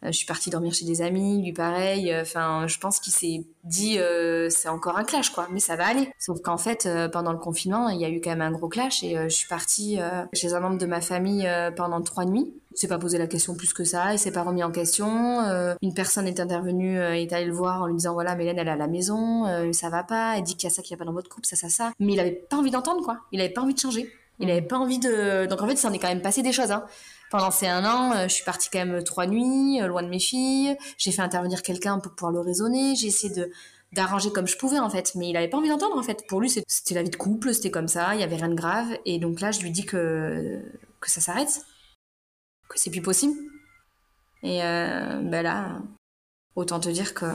euh, je suis partie dormir chez des amis, lui pareil. Euh, enfin, je pense qu'il s'est dit euh, c'est encore un clash quoi, mais ça va aller. Sauf qu'en fait, pendant le confinement, il y a eu quand même un gros clash et je suis partie chez un membre de ma famille pendant trois nuits. Il s'est pas posé la question plus que ça, il s'est pas remis en question. une personne est intervenue, est allée le voir en lui disant voilà, Mélène elle est à la maison, ça va pas, elle dit qu'il y a ça qui va pas dans votre couple, ça ça ça. Mais il avait pas envie d'entendre quoi, il avait pas envie de changer. Il avait pas envie de. Donc en fait, ça en est quand même passé des choses. Hein pendant ces un an, euh, je suis partie quand même trois nuits, euh, loin de mes filles. J'ai fait intervenir quelqu'un pour pouvoir le raisonner. J'ai essayé de d'arranger comme je pouvais en fait, mais il avait pas envie d'entendre en fait. Pour lui, c'était la vie de couple, c'était comme ça, il y avait rien de grave. Et donc là, je lui dis que que ça s'arrête, que c'est plus possible. Et euh, ben là, autant te dire que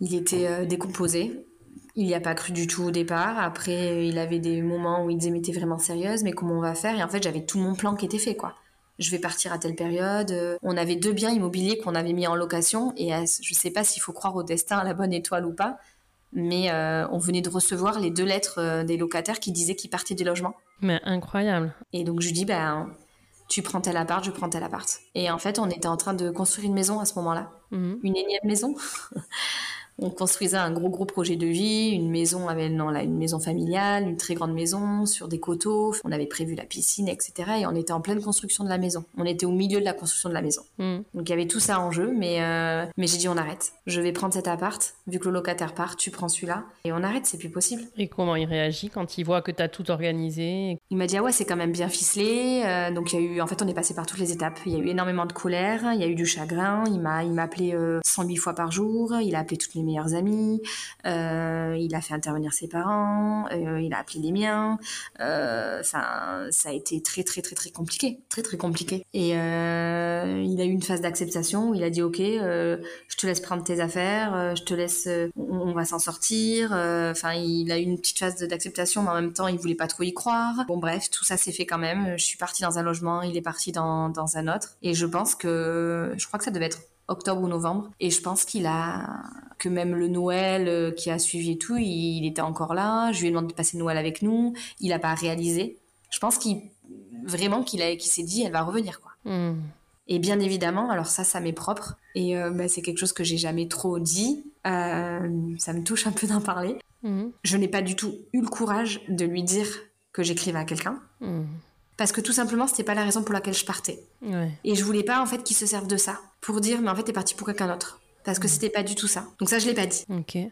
il était décomposé. Il n'y a pas cru du tout au départ. Après, il avait des moments où il disait mais t'es vraiment sérieuse, mais comment on va faire? Et en fait, j'avais tout mon plan qui était fait quoi je vais partir à telle période. Euh, on avait deux biens immobiliers qu'on avait mis en location et je ne sais pas s'il faut croire au destin, à la bonne étoile ou pas, mais euh, on venait de recevoir les deux lettres euh, des locataires qui disaient qu'ils partaient du logement. Mais incroyable. Et donc je lui dis, ben, tu prends tel appart, je prends tel appart. Et en fait, on était en train de construire une maison à ce moment-là. Mhm. Une énième maison. On construisait un gros gros projet de vie, une maison avec non là une maison familiale, une très grande maison sur des coteaux. On avait prévu la piscine, etc. Et on était en pleine construction de la maison. On était au milieu de la construction de la maison. Hmm. Donc il y avait tout ça en jeu, mais euh, mais j'ai dit on arrête. Je vais prendre cet appart. Vu que le locataire part, tu prends celui-là et on arrête. C'est plus possible. Et comment il réagit quand il voit que tu as tout organisé? Il m'a dit ah ouais c'est quand même bien ficelé. Euh, donc il y a eu en fait on est passé par toutes les étapes. Il y a eu énormément de colère, il y a eu du chagrin. Il m'a il m'a appelé 108 euh, fois par jour. Il a appelé toutes les meilleurs amis, euh, il a fait intervenir ses parents, euh, il a appelé les miens. Euh, ça a été très très très très compliqué, très très compliqué. Et il a eu une phase d'acceptation où il a dit ok, je te laisse prendre tes affaires, je te laisse, on, va s'en sortir. Enfin, il a eu une petite phase d'acceptation, mais en même temps, il voulait pas trop y croire. Bon bref, tout ça s'est fait quand même. Je suis partie dans un logement, il est parti dans, dans un autre. Et je pense que, je crois que ça devait être octobre ou novembre. Et je pense qu'il a, que même le Noël euh, qui a suivi et tout, il, était encore là. Je lui ai demandé de passer Noël avec nous. Il n'a pas réalisé. Je pense qu'il, vraiment qu'il a, qu'il s'est dit, elle va revenir, quoi. Hmm. Et bien évidemment, alors ça, ça m'est propre. Et euh, bah, c'est quelque chose que j'ai jamais trop dit. Euh, ça me touche un peu d'en parler. Hmm. Je n'ai pas du tout eu le courage de lui dire que j'écrivais à quelqu'un. Hmm parce que tout simplement c'était pas la raison pour laquelle je partais. Et je voulais pas en fait qu'ils se servent de ça pour dire mais en fait t'es parti pour quelqu'un d'autre parce que c'était pas du tout ça. Donc ça, je l'ai pas dit.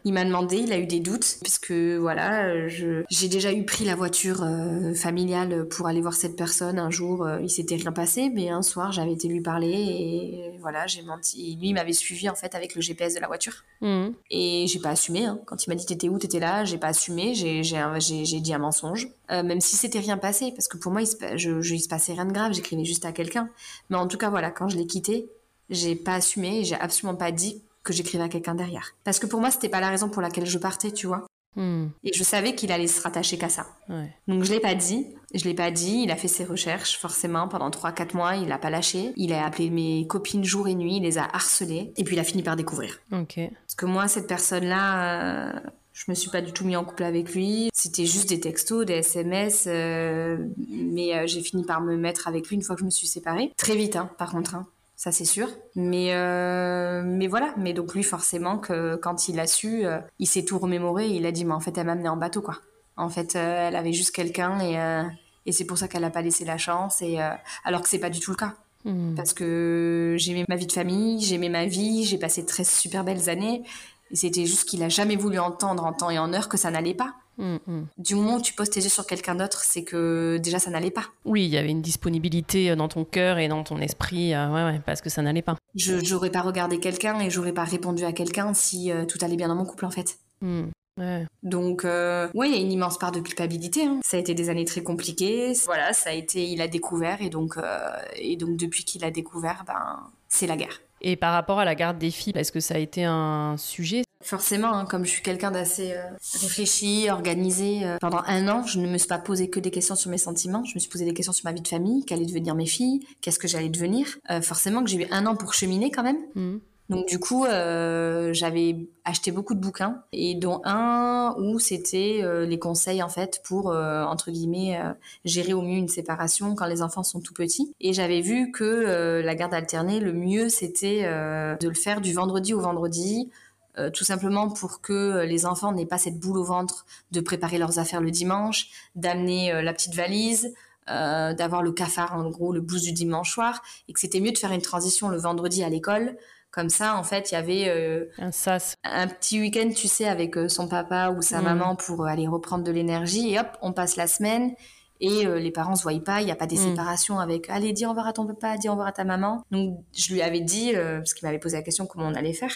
Il m'a demandé, il a eu des doutes, puisque voilà, j'ai déjà eu pris la voiture euh, familiale pour aller voir cette personne un jour. Euh, il s'était rien passé, mais un soir, j'avais été lui parler et voilà, j'ai menti. lui, il m'avait suivi en fait avec le GPS de la voiture. Mhm. Et j'ai pas assumé. Hein. Quand il m'a dit t'étais où, t'étais là, j'ai pas assumé. J'ai dit un mensonge, euh, même si c'était rien passé, parce que pour moi, il se, je, je, il se passait rien de grave. J'écrivais juste à quelqu'un. Mais en tout cas, voilà, quand je l'ai quitté, j'ai pas assumé, j'ai absolument pas dit que j'écrivais à quelqu'un derrière. Parce que pour moi, c'était pas la raison pour laquelle je partais, tu vois. Hmm. Et je savais qu'il allait se rattacher qu'à ça. Donc je l'ai pas dit, je l'ai pas dit, il a fait ses recherches forcément pendant 3-4 mois, il a pas lâché. Il a appelé mes copines jour et nuit, il les a harcelées et puis il a fini par découvrir. Parce que moi cette personne-là euh, je me suis pas du tout mis en couple avec lui. C'était juste des textos, des SMS, euh, mais euh, j'ai fini par me mettre avec lui une fois que je me suis séparée. Très vite, hein, par contre. Hein ça c'est sûr. Mais euh, mais voilà. Mais donc lui forcément que quand il a su, euh, il s'est tout remémoré. il a dit mais en fait elle m'a amené en bateau quoi. En fait euh, elle avait juste quelqu'un et et c'est pour ça qu'elle n'a pas laissé la chance et alors que c'est pas du tout le cas. Hmm. Parce que j'aimais ma vie de famille, j'aimais ma vie, j'ai passé très super belles années. Et c'était juste qu'il a jamais voulu entendre en temps et en heure que ça n'allait pas. Mm, mm. Du moment où tu poses tes yeux sur quelqu'un d'autre, c'est que déjà ça n'allait pas. Oui, il y avait une disponibilité euh, dans ton cœur et dans ton esprit, euh, ouais, ouais, parce que ça n'allait pas. Je n'aurais pas regardé quelqu'un et j'aurais pas répondu à quelqu'un si euh, tout allait bien dans mon couple en fait. Mm, ouais. Donc, ouais, il y a une immense part de culpabilité. Hein. Ça a été des années très compliquées. Voilà, ça a été, il a découvert et donc, et donc depuis qu'il a découvert, ben, c'est la guerre. Et par rapport à la garde des filles, est-ce que ça a été un sujet Forcément, hein, comme je suis quelqu'un d'assez euh, réfléchi, organisé, euh, pendant un an, je ne me suis pas posé que des questions sur mes sentiments. Je me suis posé des questions sur ma vie de famille, qu'allaient devenir mes filles, qu'est-ce que j'allais devenir? Euh, forcément que j'ai eu un an pour cheminer quand même. Mmh. Donc du coup, j'avais acheté beaucoup de bouquins et dont un où c'était les conseils en fait pour entre guillemets gérer au mieux une séparation quand les enfants sont tout petits. Et j'avais vu que la garde alternée, le mieux c'était de le faire du vendredi au vendredi euh, tout simplement pour que euh, les enfants n'aient pas cette boule au ventre de préparer leurs affaires le dimanche, d'amener euh, la petite valise, d'avoir le cafard en gros le blues du dimanche soir, et que c'était mieux de faire une transition le vendredi à l'école. Comme ça, en fait, il y avait un sas, un petit week-end, tu sais, avec son papa ou sa mm. maman pour aller reprendre de l'énergie. Et hop, on passe la semaine et les parents se voient pas, il n'y a pas des mm. séparations avec allez dis au revoir à ton papa, dis au revoir à ta maman. Donc je lui avais dit parce qu'il m'avait posé la question comment on allait faire.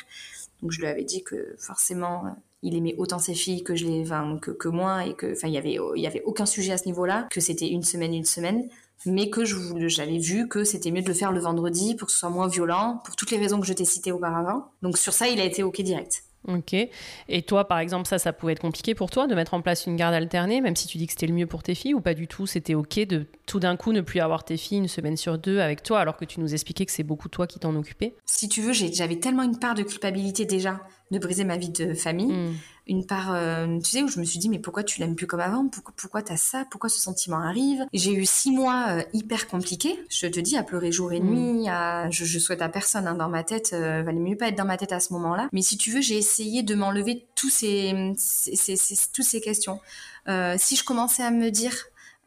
Donc je lui avais dit que forcément, il aimait autant ses filles que je les, que, que moi et que, enfin, il y avait, il y avait aucun sujet à ce niveau-là, que c'était une semaine, une semaine, mais que j'avais vu que c'était mieux de le faire le vendredi pour que ce soit moins violent, pour toutes les raisons que je t'ai citées auparavant. Donc sur ça, il a été ok direct. Ok. Et toi, par exemple, ça, ça pouvait être compliqué pour toi de mettre en place une garde alternée, même si tu dis que c'était le mieux pour tes filles, ou pas du tout C'était ok de tout d'un coup ne plus avoir tes filles une semaine sur deux avec toi, alors que tu nous expliquais que c'est beaucoup toi qui t'en occupais? Si tu veux, j'avais tellement une part de culpabilité déjà de briser ma vie de famille. Hmm. Une part, euh, tu sais, où je me suis dit, mais pourquoi tu l'aimes plus comme avant? Pourquoi, pourquoi t'as ça? Pourquoi ce sentiment arrive? J'ai eu six mois euh, hyper compliqués. Je te dis, à pleurer jour et hmm. nuit. À... Je, je, souhaite à personne hein, dans ma tête. Euh, valait mieux pas être dans ma tête à ce moment-là. Mais si tu veux, j'ai essayé de m'enlever tous ces, ces, ces, toutes ces questions. Euh, si je commençais à me dire,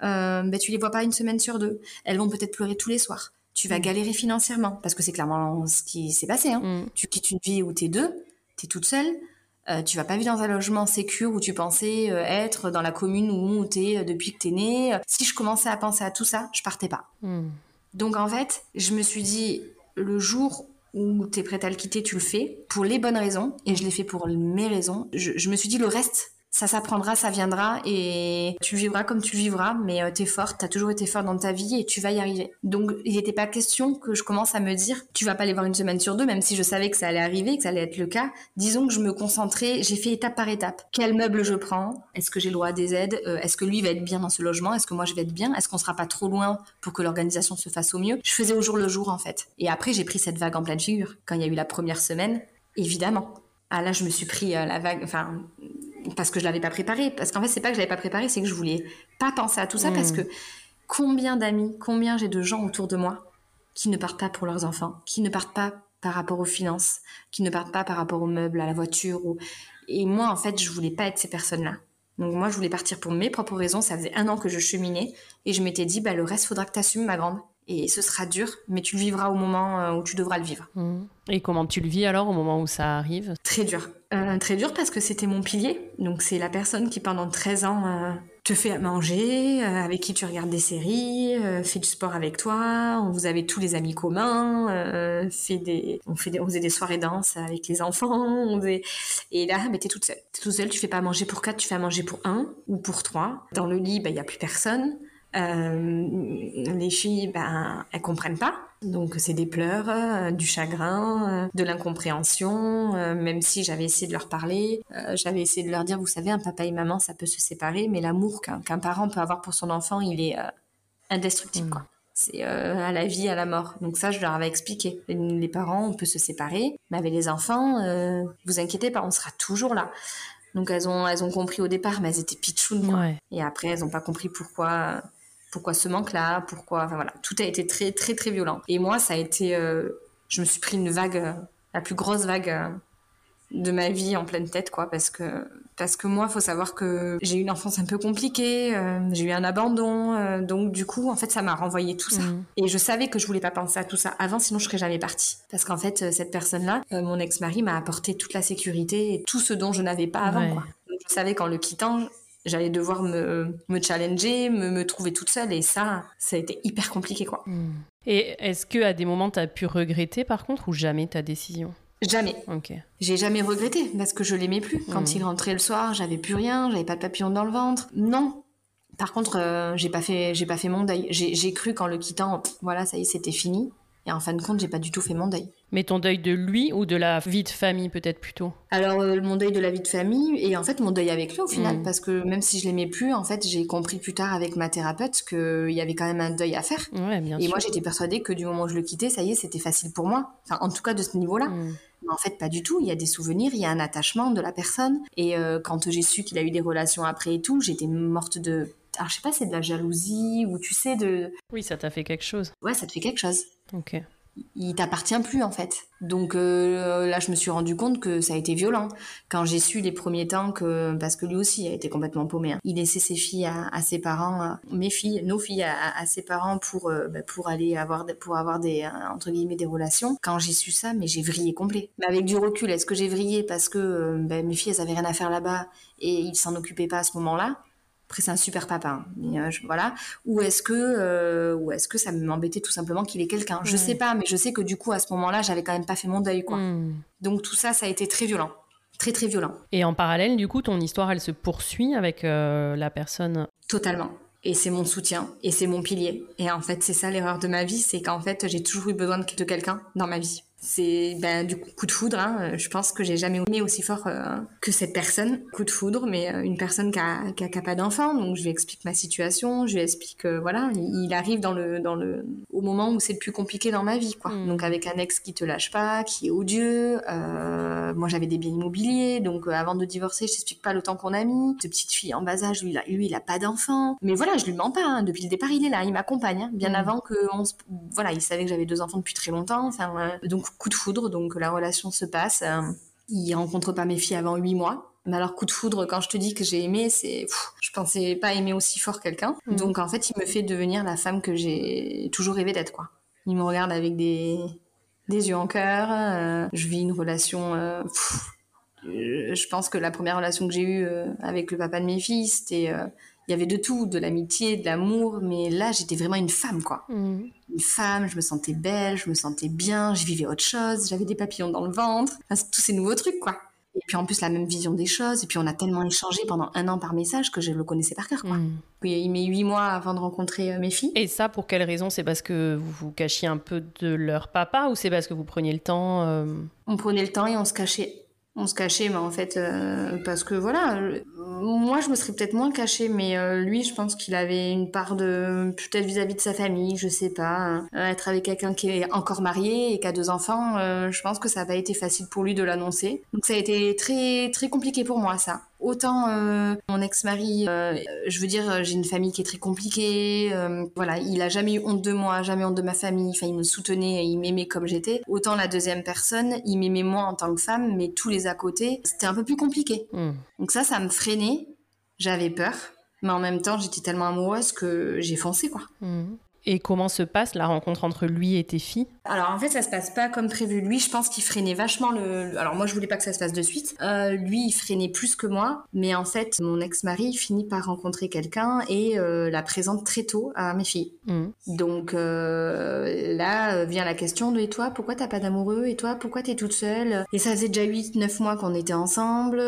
ben, tu les vois pas une semaine sur deux, elles vont peut-être pleurer tous les soirs. Tu vas hmm. galérer financièrement parce que c'est clairement ce qui s'est passé. Hein. Tu quittes une vie où t'es deux t'es toute seule, euh, tu vas pas vivre dans un logement sécur où tu pensais euh, être dans la commune où t'es euh, depuis que t'es né. Si je commençais à penser à tout ça, je partais pas. Hmm. Donc en fait, je me suis dit, le jour où t'es prête à le quitter, tu le fais pour les bonnes raisons, et je l'ai fait pour mes raisons. je me suis dit, le reste, ça s'apprendra, ça viendra et tu vivras comme tu vivras, mais euh, t'es forte, t'as toujours été forte dans ta vie et tu vas y arriver. Donc il n'était pas question que je commence à me dire tu vas pas les voir une semaine sur deux, même si je savais que ça allait arriver, que ça allait être le cas. Disons que je me concentrais, j'ai fait étape par étape. Quel meuble je prends? Est-ce que j'ai le droit à des aides? Euh, Est-ce que lui va être bien dans ce logement? Est-ce que moi je vais être bien? Est-ce qu'on sera pas trop loin pour que l'organisation se fasse au mieux? Je faisais au jour le jour en fait. Et après j'ai pris cette vague en pleine figure. Quand il y a eu la première semaine, évidemment. Ah là, je me suis pris euh, la vague, enfin, parce que je l'avais pas préparé. Parce qu'en fait, c'est pas que je l'avais pas préparé, c'est que je voulais pas penser à tout ça parce mm. que combien d'amis, combien j'ai de gens autour de moi qui ne partent pas pour leurs enfants, qui ne partent pas par rapport aux finances, qui ne partent pas par rapport aux meubles, à la voiture. Et moi, en fait, je voulais pas être ces personnes-là. Donc moi, je voulais partir pour mes propres raisons. Ça faisait un an que je cheminais et je m'étais dit, bah, le reste, faudra que tu assumes, ma grande. Et ce sera dur, mais tu le vivras au moment euh, où tu devras le vivre. Mmh. Et comment tu le vis alors au moment où ça arrive? Très dur. Euh, très dur parce que c'était mon pilier. Donc c'est la personne qui pendant 13 ans euh, te fait à manger, avec qui tu regardes des séries, fait du sport avec toi. On vous avez tous les amis communs, fait des, on, fait des, on faisait des soirées danse avec les enfants. Et là, bah, t'es toute seule. T'es toute seule, tu fais pas à manger pour quatre, tu fais à manger pour un ou pour trois. Dans le lit, il bah, n'y a plus personne. Euh, les filles, ben, elles comprennent pas. Donc c'est des pleurs, euh, du chagrin, euh, de l'incompréhension. même si j'avais essayé de leur parler, j'avais essayé de leur dire, vous savez, un papa et maman, ça peut se séparer, mais l'amour qu'un parent peut avoir pour son enfant, il est indestructible. Quoi. C'est à la vie, à la mort. Donc ça, je leur avais expliqué. Les parents, on peut se séparer, mais avec les enfants, vous inquiétez pas, on sera toujours là. Donc elles ont, elles ont compris au départ, mais elles étaient pitchounes. Et après, elles n'ont pas compris pourquoi pourquoi ce manque-là, pourquoi, enfin voilà, tout a été très très très violent. Et moi, ça a été, euh, je me suis pris une vague, euh, la plus grosse vague euh, de ma vie en pleine tête, quoi, parce que parce que moi, faut savoir que j'ai eu une enfance un peu compliquée, j'ai eu un abandon, donc du coup, en fait, ça m'a renvoyé tout ça. Mmh. Et je savais que je voulais pas penser à tout ça avant, sinon je serais jamais partie. Parce qu'en fait, cette personne-là, mon ex-mari, m'a apporté toute la sécurité et tout ce dont je n'avais pas avant, quoi. je savais qu'en le quittant, j'allais devoir me, me challenger, me, me, trouver toute seule. Et ça, ça a été hyper compliqué, quoi. Hmm. Et est-ce que à des moments, tu as pu regretter, par contre, ou jamais ta décision? Jamais. Ok. J'ai jamais regretté parce que je l'aimais plus. Quand hmm. il rentrait le soir, j'avais plus rien, j'avais pas de papillon dans le ventre. Non. Par contre, euh, j'ai pas fait, j'ai pas fait mon deuil. J'ai cru qu'en le quittant, voilà, ça y est, c'était fini. Et en fin de compte, j'ai pas du tout fait mon deuil. Mais ton deuil de lui ou de la vie de famille peut-être plutôt? Alors euh, mon deuil de la vie de famille et en fait mon deuil avec lui au final mm. parce que même si je l'aimais plus, en fait j'ai compris plus tard avec ma thérapeute qu'il y avait quand même un deuil à faire. Ouais, bien et moi j'étais persuadée que du moment où je le quittais, ça y est, c'était facile pour moi. Enfin en tout cas de ce niveau-là. Mm. Mais en fait pas du tout. Il y a des souvenirs, il y a un attachement de la personne. Et euh, quand j'ai su qu'il a eu des relations après et tout, j'étais morte de alors je sais pas, c'est de la jalousie ou tu sais de. Oui, ça t'a fait quelque chose. Ouais, ça te fait quelque chose. Il t'appartient plus en fait. Donc euh, là, je me suis rendu compte que ça a été violent quand j'ai su les premiers temps que parce que lui aussi a été complètement paumé. Hein. Il laissait ses filles à, ses parents, euh, mes filles, nos filles à, ses parents pour euh, bah, pour aller avoir pour avoir des entre guillemets des relations. Quand j'ai su ça, mais j'ai vrillé complet. Mais avec du recul, est-ce que j'ai vrillé parce que bah, mes filles elles avaient rien à faire là-bas et ils s'en occupaient pas à ce moment-là? Après, c'est un super papa, hein. euh, voilà. Ou est-ce que, euh, ou est-ce que ça m'embêtait tout simplement qu'il ait quelqu'un? Je sais pas, mais je sais que du coup, à ce moment-là, j'avais quand même pas fait mon deuil, quoi. Hmm. Donc tout ça, ça a été très violent, très très violent. Et en parallèle, du coup, ton histoire, elle se poursuit avec euh, la personne? Totalement. Et c'est mon soutien, et c'est mon pilier. Et en fait, c'est ça l'erreur de ma vie, c'est qu'en fait, j'ai toujours eu besoin de quelqu'un dans ma vie c'est ben, du coup de foudre. Hein. Je pense que j'ai jamais aimé aussi fort euh, que cette personne. Coup de foudre, mais euh, une personne qui a, qui a, pas d'enfant. Donc je lui explique ma situation, je lui explique que voilà, il arrive dans le, dans le, au moment où c'est le plus compliqué dans ma vie, quoi. Hmm. Donc avec un ex qui te lâche pas, qui est odieux. Euh, moi j'avais des biens immobiliers, donc avant de divorcer, je t'explique pas le temps qu'on a mis. Cette petite fille en bas âge, lui, il a, lui, il a pas d'enfant. Mais voilà, je lui mens pas. Hein. Depuis le départ, il est là, il m'accompagne. Hein. Bien hmm. avant que on voilà, il savait que j'avais deux enfants depuis très longtemps. Enfin, donc coup de foudre, donc la relation se passe. Euh, il rencontre pas mes filles avant huit mois. Mais alors coup de foudre, quand je te dis que j'ai aimé, c'est, je pensais pas aimer aussi fort quelqu'un. Mm. Donc en fait, il me fait devenir la femme que j'ai toujours rêvé d'être, quoi. Il me regarde avec des, des yeux en cœur. Euh, je vis une relation. Euh, je pense que la première relation que j'ai eue avec le papa de mes filles, c'était il y avait de tout, de l'amitié, de l'amour, mais là j'étais vraiment une femme quoi. Mm. Une femme, je me sentais belle, je me sentais bien, je vivais autre chose, j'avais des papillons dans le ventre, tous ces nouveaux trucs quoi. Et puis en plus la même vision des choses, et puis on a tellement échangé pendant un an par message que je le connaissais par cœur quoi. Mm. Puis il met huit mois avant de rencontrer euh, mes filles. Et ça pour quelle raison? C'est parce que vous vous cachiez un peu de leur papa ou c'est parce que vous preniez le temps euh? On prenait le temps et on se cachait on se cachait, mais en fait, euh, parce que voilà, moi je me serais peut-être moins cachée, mais euh, lui, je pense qu'il avait une part de peut-être vis-à-vis de sa famille, je sais pas, hein. être avec quelqu'un qui est encore marié et qui a deux enfants, euh, je pense que ça n'a pas été facile pour lui de l'annoncer. Donc ça a été très très compliqué pour moi ça. Autant euh, mon ex-mari, euh, je veux dire, j'ai une famille qui est très compliquée. Euh, voilà, il a jamais eu honte de moi, jamais honte de ma famille. Enfin, il me soutenait, il m'aimait comme j'étais. Autant la deuxième personne, il m'aimait moi en tant que femme, mais tous les à côté, c'était un peu plus compliqué. Hmm. Donc ça, ça me freinait. J'avais peur, mais en même temps, j'étais tellement amoureuse que j'ai foncé, quoi. Mhm. Et comment se passe la rencontre entre lui et tes filles? Alors en fait, ça se passe pas comme prévu. Lui, je pense qu'il freinait vachement le. Alors moi, je voulais pas que ça se fasse de suite. Euh, lui, il freinait plus que moi, mais en fait, mon ex-mari finit par rencontrer quelqu'un et euh, la présente très tôt à mes filles. Mmh. Donc euh, là vient la question de et toi, pourquoi t'as pas d'amoureux? Et toi, pourquoi t'es toute seule? Et ça faisait déjà 8-9 mois qu'on était ensemble,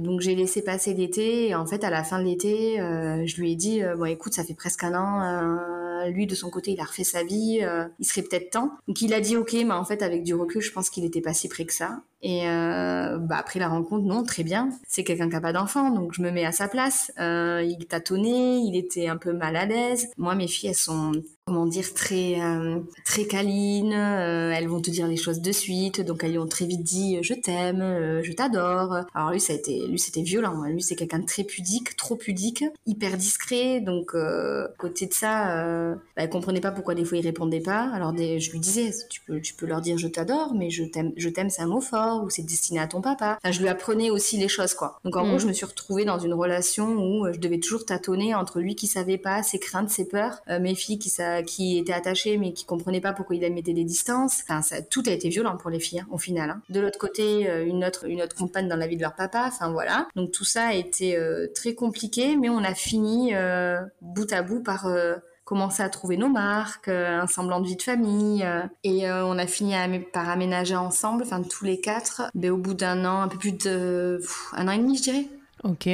donc j'ai laissé passer l'été. Et en fait, à la fin de l'été, je lui ai dit bon, écoute, ça fait presque un an. lui de son côté, il a refait sa vie, euh, il serait peut-être temps. Donc il a dit ok, mais en fait avec du recul, je pense qu'il n'était pas si près que ça. Et euh, bah, après la rencontre, non, très bien. C'est quelqu'un qui n'a pas d'enfant, donc je me mets à sa place. Euh, il tâtonnait, il était un peu mal à l'aise. Moi, mes filles, elles sont comment dire très euh, très câlines elles vont te dire les choses de suite donc elles lui ont très vite dit je t'aime je t'adore alors lui ça a été lui c'était violent hein. lui c'est quelqu'un de très pudique trop pudique hyper discret donc côté de ça bah, elle comprenait pas pourquoi des fois il répondait pas alors je lui disais tu peux tu peux leur dire je t'adore mais je t'aime c'est un mot fort ou c'est destiné à ton papa enfin je lui apprenais aussi les choses quoi donc en gros mmh. je me suis retrouvée dans une relation où je devais toujours tâtonner entre lui qui savait pas ses craintes ses peurs mes filles qui qui était attaché mais qui comprenait pas pourquoi il mettait des distances. Enfin, ça, tout a été violent pour les filles hein, au final. Hein. De l'autre côté, euh, une autre une autre compagne dans la vie de leur papa. Enfin voilà. Donc tout ça a été euh, très compliqué, mais on a fini euh, bout à bout par commencer à trouver nos marques, un semblant de vie de famille, et on a fini par aménager ensemble, enfin tous les quatre, mais au bout d'un an, un peu plus de un an et demi, je dirais. Ok.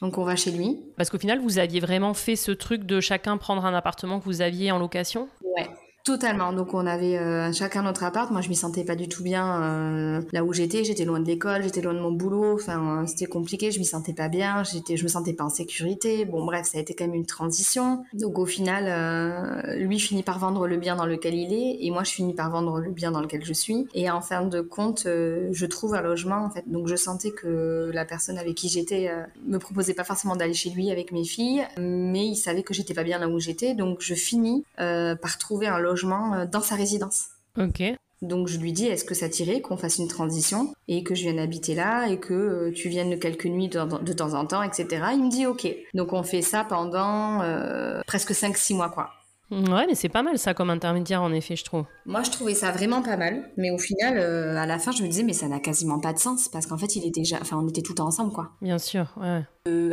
Donc on va chez lui. Parce qu'au final, vous aviez vraiment fait ce truc de chacun prendre un appartement que vous aviez en location? Ouais. Totalement. Donc on avait euh, chacun notre appart. Moi je m'y sentais pas du tout bien euh, là où j'étais. J'étais loin de l'école, j'étais loin de mon boulot. Enfin euh, c'était compliqué. Je m'y sentais pas bien. J'étais, je me sentais pas en sécurité. Bon bref, ça a été quand même une transition. Donc au final, lui finit par vendre le bien dans lequel il est et moi je finis par vendre le bien dans lequel je suis. Et en fin de compte, je trouve un logement en fait. Donc je sentais que la personne avec qui j'étais me proposait pas forcément d'aller chez lui avec mes filles, mais il savait que j'étais pas bien là où j'étais. Donc je finis par trouver un logement euh, dans sa résidence. Ok. Donc je lui dis est-ce que ça t'irait qu'on fasse une transition et que je vienne habiter là et que euh, tu viennes quelques nuits de, temps en temps, etc. Il me dit ok. Donc on fait ça pendant euh, presque 5-6 mois quoi. Ouais, mais c'est pas mal ça comme intermédiaire en effet, je trouve. Moi, je trouvais ça vraiment pas mal, mais au final, à la fin, je me disais mais ça n'a quasiment pas de sens parce qu'en fait, il était déjà, enfin, on était tout le temps ensemble, quoi. Bien sûr, ouais.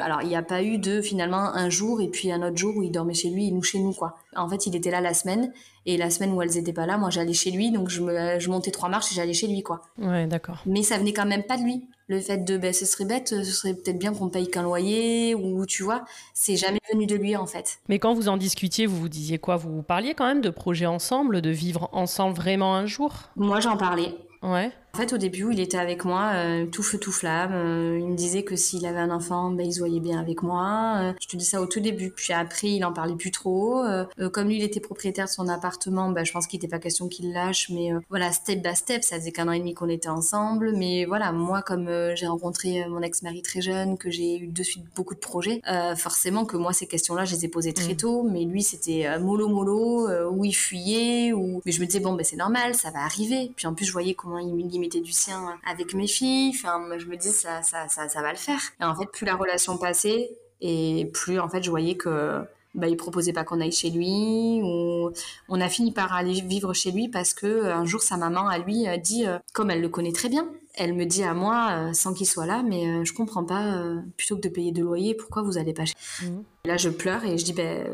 alors, il n'y a pas eu de finalement un jour et puis un autre jour où il dormait chez lui et nous chez nous, quoi. En fait, il était là la semaine et la semaine où elles étaient pas là, moi j'allais chez lui, donc je, me, je montais trois marches et j'allais chez lui, quoi. Ouais, d'accord. Mais ça venait quand même pas de lui. Le fait de, ben, ce serait bête, ce serait peut-être bien qu'on paye qu'un loyer, ou tu vois, c'est jamais venu de lui en fait. Mais quand vous en discutiez, vous vous disiez quoi? Vous parliez quand même de projets ensemble, de vivre ensemble vraiment un jour? Moi j'en parlais. Ouais. En fait, au début, il était avec moi, euh, tout feu, tout flamme. Euh, il me disait que s'il avait un enfant, ben, il se voyait bien avec moi. Euh, je te dis ça au tout début. Puis après, il en parlait plus trop. comme lui, il était propriétaire de son appartement, ben, je pense qu'il n'était pas question qu'il lâche. Mais voilà, step by step, ça faisait qu'un an et demi qu'on était ensemble. Mais voilà, moi, comme j'ai rencontré mon ex-mari très jeune, que j'ai eu de suite beaucoup de projets, forcément que moi, ces questions-là, je les ai posées très mm. tôt. Mais lui, c'était mollo mollo, où il fuyait. Ou... Mais je me disais, bon, ben, c'est normal, ça va arriver. Puis en plus, je voyais comment il, du sien avec mes filles. Enfin, je me dis ça, ça, ça, ça va le faire. Et en fait, plus la relation passait, et plus en fait, je voyais que bah, il proposait pas qu'on aille chez lui ou on a fini par aller vivre chez lui parce que un jour sa maman à lui a dit euh, comme elle le connaît très bien elle me dit à moi euh, sans qu'il soit là mais euh, je comprends pas plutôt que de payer de loyer pourquoi vous allez pas chez mmh. là je pleure et je dis ben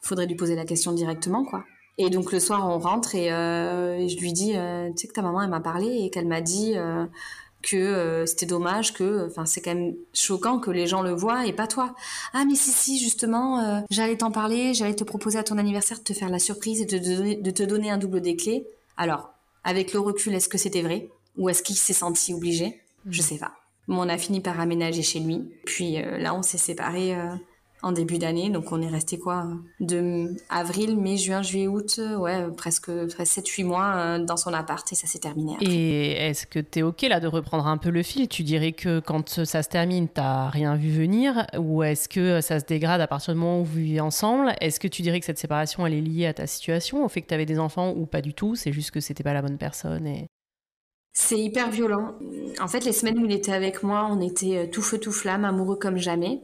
faudrait lui poser la question directement quoi et donc le soir, on rentre et, euh, je lui dis, euh, tu sais que ta maman, elle m'a parlé et qu'elle m'a dit euh, que c'était dommage, que, enfin, c'est quand même choquant que les gens le voient et pas toi. Ah mais si si, justement, j'allais t'en parler, j'allais te proposer à ton anniversaire de te faire la surprise et de, de te donner un double des clés. Alors, avec le recul, est-ce que c'était vrai ou est-ce qu'il s'est senti obligé? Je sais pas. Mais on a fini par aménager chez lui. Puis là, on s'est séparés en début d'année. Donc on est resté quoi De avril, mai, juin, juillet, août, ouais, presque, 7-8 mois euh, dans son appart et ça s'est terminé. Et est-ce que tu es OK là de reprendre un peu le fil? Tu dirais que quand ça se termine, t'as rien vu venir? Ou est-ce que ça se dégrade à partir du moment où vous vivez ensemble? Est-ce que tu dirais que cette séparation, elle est liée à ta situation, au fait que tu avais des enfants ou pas du tout? C'est juste que c'était pas la bonne personne et... C'est hyper violent. En fait, les semaines où il était avec moi, on était euh, tout feu tout flamme, amoureux comme jamais.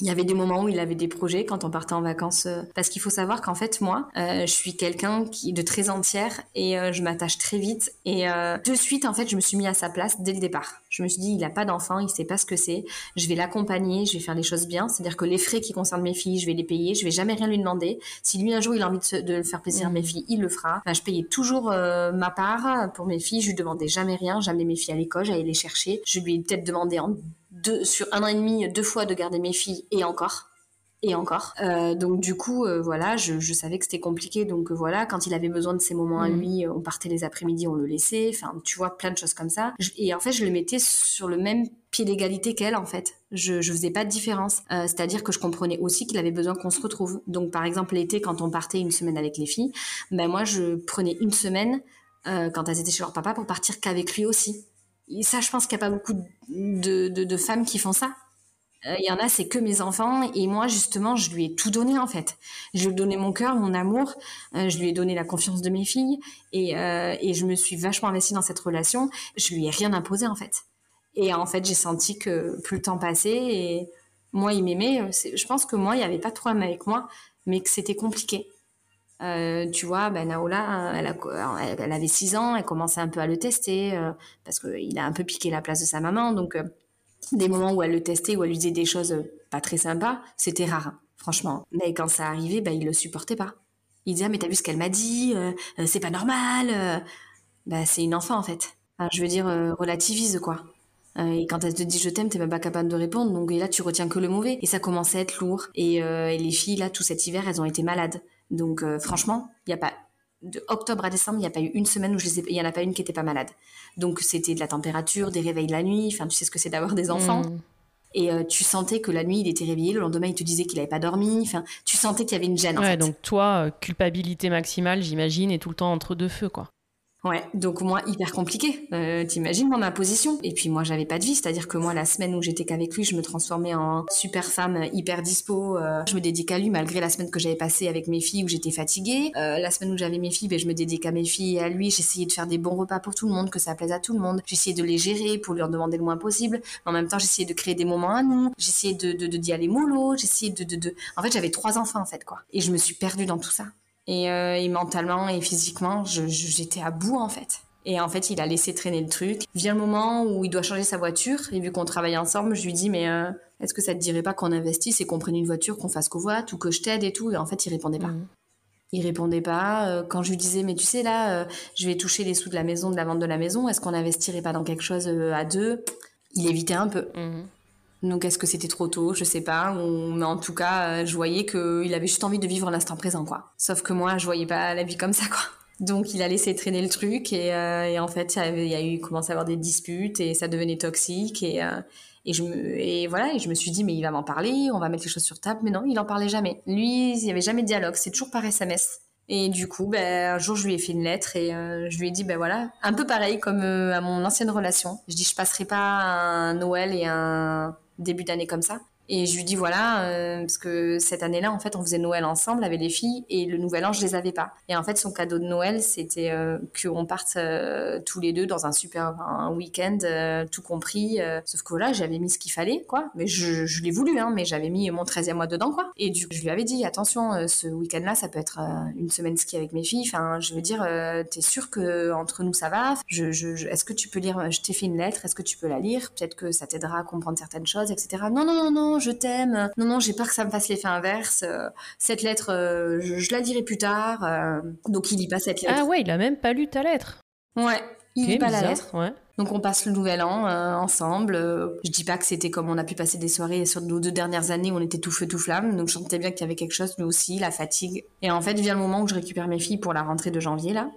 Il y avait des moments où il avait des projets quand on partait en vacances. Euh, parce qu'il faut savoir qu'en fait, moi, euh, je suis quelqu'un qui de très entière et euh, je m'attache très vite. Et de suite, en fait, je me suis mis à sa place dès le départ. Je me suis dit, il n'a pas d'enfant, il sait pas ce que c'est. Je vais l'accompagner, je vais faire les choses bien. C'est-à-dire que les frais qui concernent mes filles, je vais les payer. Je vais jamais rien lui demander. Si lui un jour il a envie de, de faire plaisir à mes mmh. filles, il le fera. je payais toujours ma part pour mes filles. Je lui demandais jamais rien. J'amenais mes filles à l'école, j'allais les chercher. Je lui ai peut-être demandé en sur un an et demi, deux fois de garder mes filles et encore. Et encore. Euh, donc du coup, euh, voilà, je, savais que c'était compliqué. Donc euh, voilà, quand il avait besoin de ses moments à mm. lui, on partait les après-midi, on le laissait. Enfin, tu vois, plein de choses comme ça. et en fait, je le mettais sur le même pied d'égalité qu'elle, en fait. Je, je faisais pas de différence. C'est-à-dire que je comprenais aussi qu'il avait besoin qu'on se retrouve. Donc par exemple, l'été, quand on partait une semaine avec les filles, ben moi, je prenais une semaine quand elles étaient chez leur papa pour partir qu'avec lui aussi ça, je pense qu'il n'y a pas beaucoup de, de, femmes qui font ça. Euh, il y en a, c'est que mes enfants. Et moi, justement, je lui ai tout donné, en fait. Je lui ai donné mon cœur, mon amour. Euh, je lui ai donné la confiance de mes filles. Et, euh, et je me suis vachement investie dans cette relation. Je lui ai rien imposé, en fait. Et en fait, j'ai senti que plus le temps passait et moi, il m'aimait. Je pense que moi, il n'y avait pas de problème avec moi, mais que c'était compliqué. Euh, tu vois, ben Naola, elle, avait 6 ans, elle commençait un peu à le tester euh, parce qu'il a un peu piqué la place de sa maman. Donc, euh, des moments où elle le testait, où elle lui disait des choses pas très sympas, c'était rare, franchement. Mais quand ça arrivait, ben, il le supportait pas. Il disait, ah, mais t'as vu ce qu'elle m'a dit, c'est pas normal. Ben, c'est une enfant en fait. je veux dire, relativise quoi. Et quand elle te dit je t'aime, t'es même pas capable de répondre. Donc là, tu retiens que le mauvais. Et ça commençait à être lourd. Et, et les filles, là, tout cet hiver, elles ont été malades. Donc euh, franchement, il y a pas de octobre à décembre, il n'y a pas eu une semaine où je il y en a pas une qui était pas malade. Donc c'était de la température, des réveils la nuit. Enfin, tu sais ce que c'est d'avoir des enfants. Mm. Et euh, tu sentais que la nuit, il était réveillé. Le lendemain, il te disait qu'il n'avait pas dormi. Enfin, tu sentais qu'il y avait une gêne. Ouais, donc toi, euh, culpabilité maximale, j'imagine, et tout le temps entre deux feux, quoi. Ouais, donc moi hyper compliqué. Euh, T'imagines moi ma position. Et puis moi j'avais pas de vie, c'est-à-dire que moi la semaine où j'étais qu'avec lui, je me transformais en super femme hyper dispo. Euh, je me dédique à lui malgré la semaine que j'avais passée avec mes filles où j'étais fatiguée. Euh, la semaine où j'avais mes filles, ben, je me dédique à mes filles et à lui. J'essayais de faire des bons repas pour tout le monde, que ça plaise à tout le monde. J'essayais de les gérer pour leur demander le moins possible. En même temps, j'essayais de créer des moments à nous. J'essayais de, de, de, d'y aller mollo. J'essayais de, de, de. En fait, j'avais trois enfants en fait quoi. Et je me suis perdue dans tout ça. Et, euh, et mentalement et physiquement, j'étais à bout en fait. Et en fait, il a laissé traîner le truc. Vient le moment où il doit changer sa voiture. Et vu qu'on travaille ensemble, je lui dis, mais euh, est-ce que ça te dirait pas qu'on investisse et qu'on prenne une voiture, qu'on fasse covoite ou que je t'aide et tout? Et en fait, il répondait pas. Mhm. Il répondait pas. Euh, quand je lui disais, mais tu sais, là, euh, je vais toucher les sous de la maison, de la vente de la maison, est-ce qu'on n'investirait pas dans quelque chose à deux? Il évitait un peu. Mhm. Donc, est-ce que c'était trop tôt? Je sais pas. Mais en tout cas, je voyais qu'il avait juste envie de vivre l'instant présent, quoi. Sauf que moi, je voyais pas la vie comme ça, quoi. Donc il a laissé traîner le truc et, euh, en fait il y a eu commencé à avoir des disputes et ça devenait toxique et euh, et je me et voilà et je me suis dit mais il va m'en parler, on va mettre les choses sur table mais non il en parlait jamais. Lui il y avait jamais de dialogue, c'est toujours par SMS. Et du coup ben un jour je lui ai fait une lettre et euh, je lui ai dit ben voilà un peu pareil comme à mon ancienne relation. Je dis je passerai pas un Noël et un début d'année comme ça. Et je lui dis voilà, euh, parce que cette année-là, en fait, on faisait Noël ensemble avec les filles et le Nouvel An, je les avais pas. Et en fait, son cadeau de Noël, c'était euh, qu'on parte euh, tous les deux dans un super un week-end, euh, tout compris. sauf que là, j'avais mis ce qu'il fallait, quoi. Mais je, je l'ai voulu, hein, mais j'avais mis mon 13e mois dedans, quoi. Et du coup, je lui avais dit attention, ce week-end-là, ça peut être une semaine ski avec mes filles. Enfin, je veux dire, t'es sûr que entre nous ça va? Je, je, Est-ce que tu peux lire? Je t'ai fait une lettre. Est-ce que tu peux la lire? Peut-être que ça t'aidera à comprendre certaines choses, etc. Non, non, non, non je t'aime. Non, non, j'ai peur que ça me fasse l'effet inverse. Euh, cette lettre, euh, je, la dirai plus tard. Euh. donc il lit pas cette lettre. Ah ouais, il a même pas lu ta lettre. Ouais, il lit pas la lettre. Ouais. Donc on passe le nouvel an ensemble. je dis pas que c'était comme on a pu passer des soirées sur nos deux dernières années où on était tout feu tout flamme. Donc je sentais bien qu'il y avait quelque chose, mais aussi la fatigue. Et en fait vient le moment où je récupère mes filles pour la rentrée de janvier là.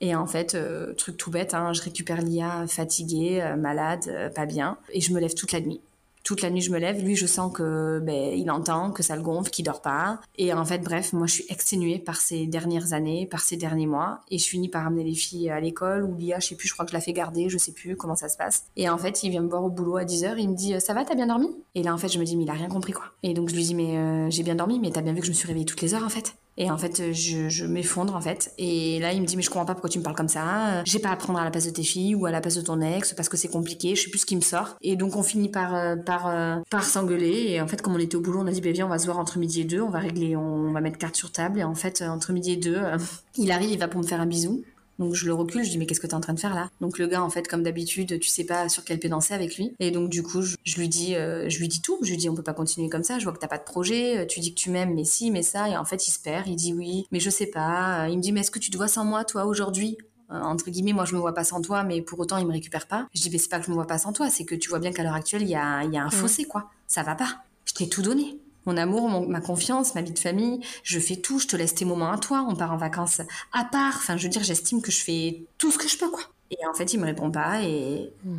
Et en fait, truc tout bête, hein, je récupère Lia fatiguée, malade, pas bien, et je me lève toute la nuit toute la nuit je me lève, lui je sens que ben il entend que ça le gonfle, qu'il dort pas. Et en fait bref, moi je suis exténuée par ces dernières années, par ces derniers mois, et je finis par amener les filles à l'école ou Lia, je sais plus, je crois que je la fais garder, je sais plus comment ça se passe. Et en fait il vient me voir au boulot à 10h, il me dit ça va, t'as bien dormi? Et là en fait je me dis mais il a rien compris quoi. Et donc je lui dis mais euh, j'ai bien dormi, mais t'as bien vu que je me suis réveillée toutes les heures en fait. Et en fait, je, m'effondre en fait. Et là, il me dit mais je comprends pas pourquoi tu me parles comme ça. J'ai pas à prendre à la place de tes filles ou à la place de ton ex parce que c'est compliqué. Je sais plus ce qui me sort. Et donc on finit par euh, par euh, par s'engueuler. Et en fait, comme on était au boulot, on a dit bah, viens, on va se voir entre midi et deux. On va régler, on va mettre carte sur table. Et en fait, entre midi et deux, il arrive, il va pour me faire un bisou. Donc je le recule, je dis mais qu'est-ce que t'es en train de faire là? Donc le gars en fait comme d'habitude, tu sais pas sur quel pied danser avec lui. Et donc du coup je, lui dis, euh, je lui dis tout, je lui dis on peut pas continuer comme ça. Je vois que t'as pas de projet, euh, tu dis que tu m'aimes, mais si, mais ça. Et en fait il se perd, il dit oui, mais je sais pas. Il me dit mais est-ce que tu te vois sans moi toi aujourd'hui? Euh, entre guillemets, moi je me vois pas sans toi, mais pour autant il me récupère pas. Je dis mais c'est pas que je me vois pas sans toi, c'est que tu vois bien qu'à l'heure actuelle il y a, y a un fossé quoi. Ça va pas. Je t'ai tout donné mon amour, ma confiance, ma vie de famille. Je fais tout, je te laisse tes moments à toi. On part en vacances à part. Enfin, je veux dire, j'estime que je fais tout ce que je peux, quoi. Et en fait, il me répond pas et. Hmm.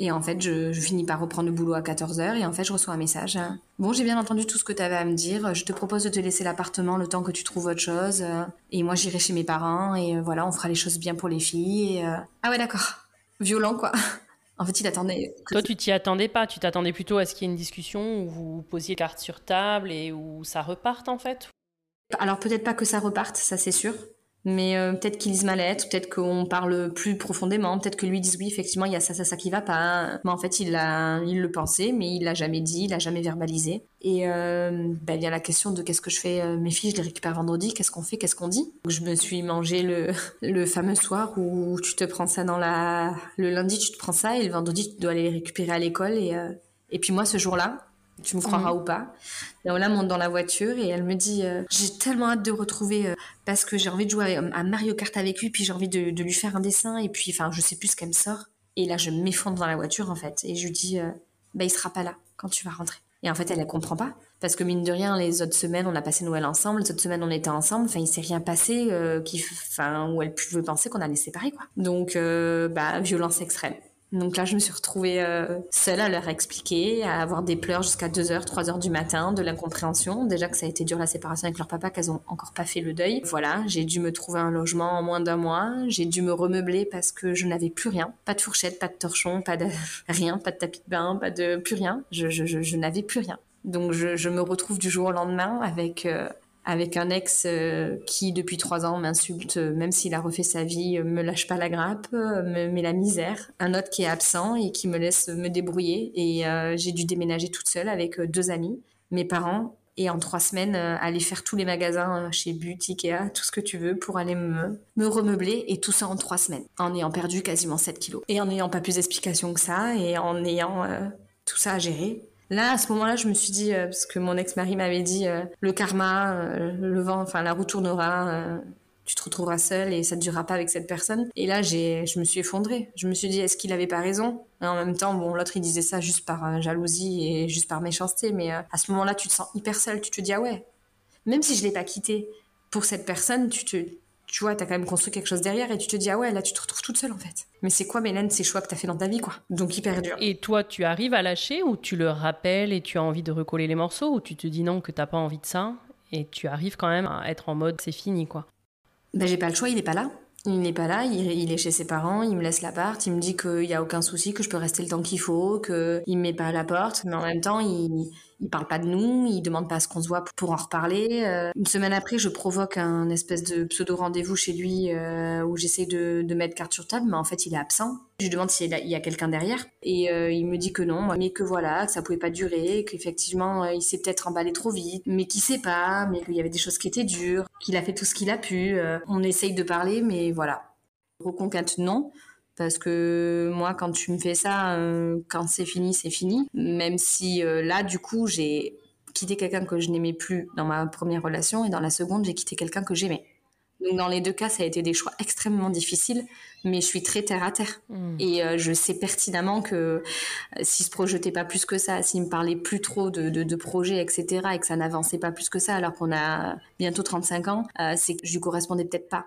Et en fait, je, finis par reprendre le boulot à 14h et en fait, je reçois un message. Bon, j'ai bien entendu tout ce que tu avais à me dire. Je te propose de te laisser l'appartement le temps que tu trouves autre chose. Et moi, j'irai chez mes parents et voilà, on fera les choses bien pour les filles. Ah ouais, d'accord. Violent, quoi. En fait, il attendait. Toi, tu t'y attendais pas. Tu t'attendais plutôt à ce qu'il y ait une discussion où vous posiez carte sur table et où ça reparte, en fait? Alors, peut-être pas que ça reparte, ça c'est sûr mais euh, peut-être qu'ils lisent ma lettre, peut-être qu'on parle plus profondément, peut-être que lui dise oui, effectivement, il y a ça, ça, ça qui va pas. Mais en fait, il, a, il le pensait, mais il l'a jamais dit, il l'a jamais verbalisé. Et euh, ben, il y a la question de qu'est-ce que je fais, euh, mes filles, je les récupère vendredi, qu'est-ce qu'on fait, qu'est-ce qu'on dit? je me suis mangé le, le fameux soir où tu te prends ça dans la... Le lundi, tu te prends ça, et le vendredi, tu dois aller les récupérer à l'école. Et, et puis moi, ce jour-là, tu me croiras mhm. ou pas. Et on la monte dans la voiture et elle me dit euh, j'ai tellement hâte de retrouver euh, parce que j'ai envie de jouer à, Mario Kart avec lui puis j'ai envie de, lui faire un dessin et puis enfin je sais plus ce qu'elle me sort et là je m'effondre dans la voiture en fait et je lui dis euh, bah il sera pas là quand tu vas rentrer. Et en fait elle elle comprend pas parce que mine de rien les autres semaines on a passé Noël ensemble, les autres semaines on était ensemble, enfin il s'est rien passé qui enfin où elle pouvait penser qu'on allait séparer quoi. Donc bah violence extrême. Donc là, je me suis retrouvée euh, seule à leur expliquer, à avoir des pleurs jusqu'à 2h, 3h du matin, de l'incompréhension. Déjà que ça a été dur la séparation avec leur papa, qu'elles ont encore pas fait le deuil. Voilà, j'ai dû me trouver un logement en moins d'un mois. J'ai dû me remeubler parce que je n'avais plus rien. Pas de fourchette, pas de torchon, pas de rien, pas de tapis de bain, pas de plus rien. Je, je, je, n'avais plus rien. Donc je, je, me retrouve du jour au lendemain avec euh, avec un ex euh, qui depuis trois ans m'insulte, euh, même s'il a refait sa vie, euh, me lâche pas la grappe, me met la misère. Un autre qui est absent et qui me laisse me débrouiller. Et j'ai dû déménager toute seule avec deux amis, mes parents, et en trois semaines aller faire tous les magasins chez But, Ikea, tout ce que tu veux pour aller me, me remeubler et tout ça en trois semaines en ayant perdu quasiment 7 kilos et en n'ayant pas plus d'explications que ça et en ayant tout ça à gérer Là, à ce moment-là, je me suis dit, euh, parce que mon ex-mari m'avait dit, euh, le karma, euh, le vent, enfin la roue tournera, tu te retrouveras seule et ça ne durera pas avec cette personne. Et là, j'ai, je me suis effondrée. Je me suis dit, est-ce qu'il avait pas raison? Et En même temps, bon, l'autre il disait ça juste par jalousie et juste par méchanceté, mais à ce moment-là, tu te sens hyper seule. Tu te dis, ah ouais, même si je l'ai pas quitté pour cette personne, tu te, tu vois, t'as quand même construit quelque chose derrière et tu te dis, ah ouais, là, tu te retrouves toute seule en fait. Mais c'est quoi, Mélène, ces choix que t'as fait dans ta vie, quoi? Donc hyper dur. Et toi, tu arrives à lâcher ou tu le rappelles et tu as envie de recoller les morceaux ou tu te dis non, que t'as pas envie de ça et tu arrives quand même à être en mode c'est fini, quoi? Ben, j'ai pas le choix, il est pas là. Il n'est pas là, il, est chez ses parents, il me laisse l'appart, il me dit qu'il n'y a aucun souci, que je peux rester le temps qu'il faut, qu'il ne me met pas à la porte, mais en même temps, il, il parle pas de nous, il demande pas à ce qu'on se voit pour en reparler. Euh, une semaine après, je provoque un espèce de pseudo rendez-vous chez lui euh, où j'essaie de, de, mettre carte sur table, mais en fait, il est absent. Je lui demande s'il y a, quelqu'un derrière et euh, il me dit que non, mais que voilà, que ça pouvait pas durer, qu'effectivement, il s'est peut-être emballé trop vite, mais qu'il sait pas, mais qu'il y avait des choses qui étaient dures, qu'il a fait tout ce qu'il a pu. on essaye de parler, mais voilà. Reconquête, non. Parce que moi, quand tu me fais ça, euh, quand c'est fini, c'est fini. Même si euh, là, du coup, j'ai quitté quelqu'un que je n'aimais plus dans ma première relation et dans la seconde, j'ai quitté quelqu'un que j'aimais. Donc dans les deux cas, ça a été des choix extrêmement difficiles, mais je suis très terre à terre. Hmm. Et euh, je sais pertinemment que s'il se projetait pas plus que ça, s'il me parlait plus trop de, de, de, projets, etc., et que ça n'avançait pas plus que ça, alors qu'on a bientôt 35 ans, c'est que je lui correspondais peut-être pas.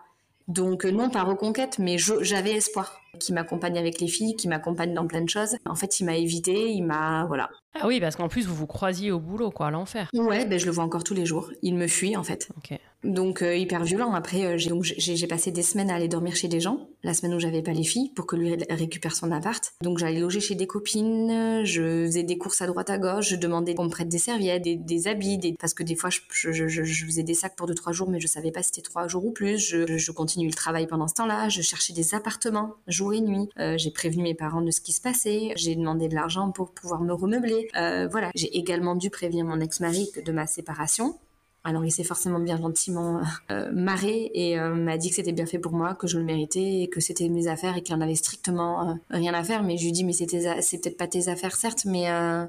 Donc non, pas reconquête, mais j'avais espoir qui m'accompagne avec les filles, qui m'accompagne dans plein de choses. En fait, il m'a évité, il m'a voilà. Ah oui, parce qu'en plus vous vous croisiez au boulot, quoi, à l'enfer. Ouais, ben je le vois encore tous les jours. Il me fuit en fait. Ok. Donc euh, hyper violent. Après, euh, j'ai donc j'ai passé des semaines à aller dormir chez des gens. La semaine où j'avais pas les filles pour que lui ré- récupère son appart. Donc j'allais loger chez des copines. Je faisais des courses à droite à gauche. Je demandais qu'on me prête des serviettes, des, des habits, des... parce que des fois je, je, je, je faisais des sacs pour deux trois jours, mais je savais pas si c'était trois jours ou plus. Je, je continue le travail pendant ce temps-là. Je cherchais des appartements jour et nuit. Euh, j'ai prévenu mes parents de ce qui se passait. J'ai demandé de l'argent pour pouvoir me remeubler. Euh, voilà. J'ai également dû prévenir mon ex-mari de ma séparation. Alors il s'est forcément bien gentiment euh, marré et euh, m'a dit que c'était bien fait pour moi, que je le méritais et que c'était mes affaires et qu'il en avait strictement euh, rien à faire. Mais je lui dis mais a- c'est peut-être pas tes affaires certes, mais euh,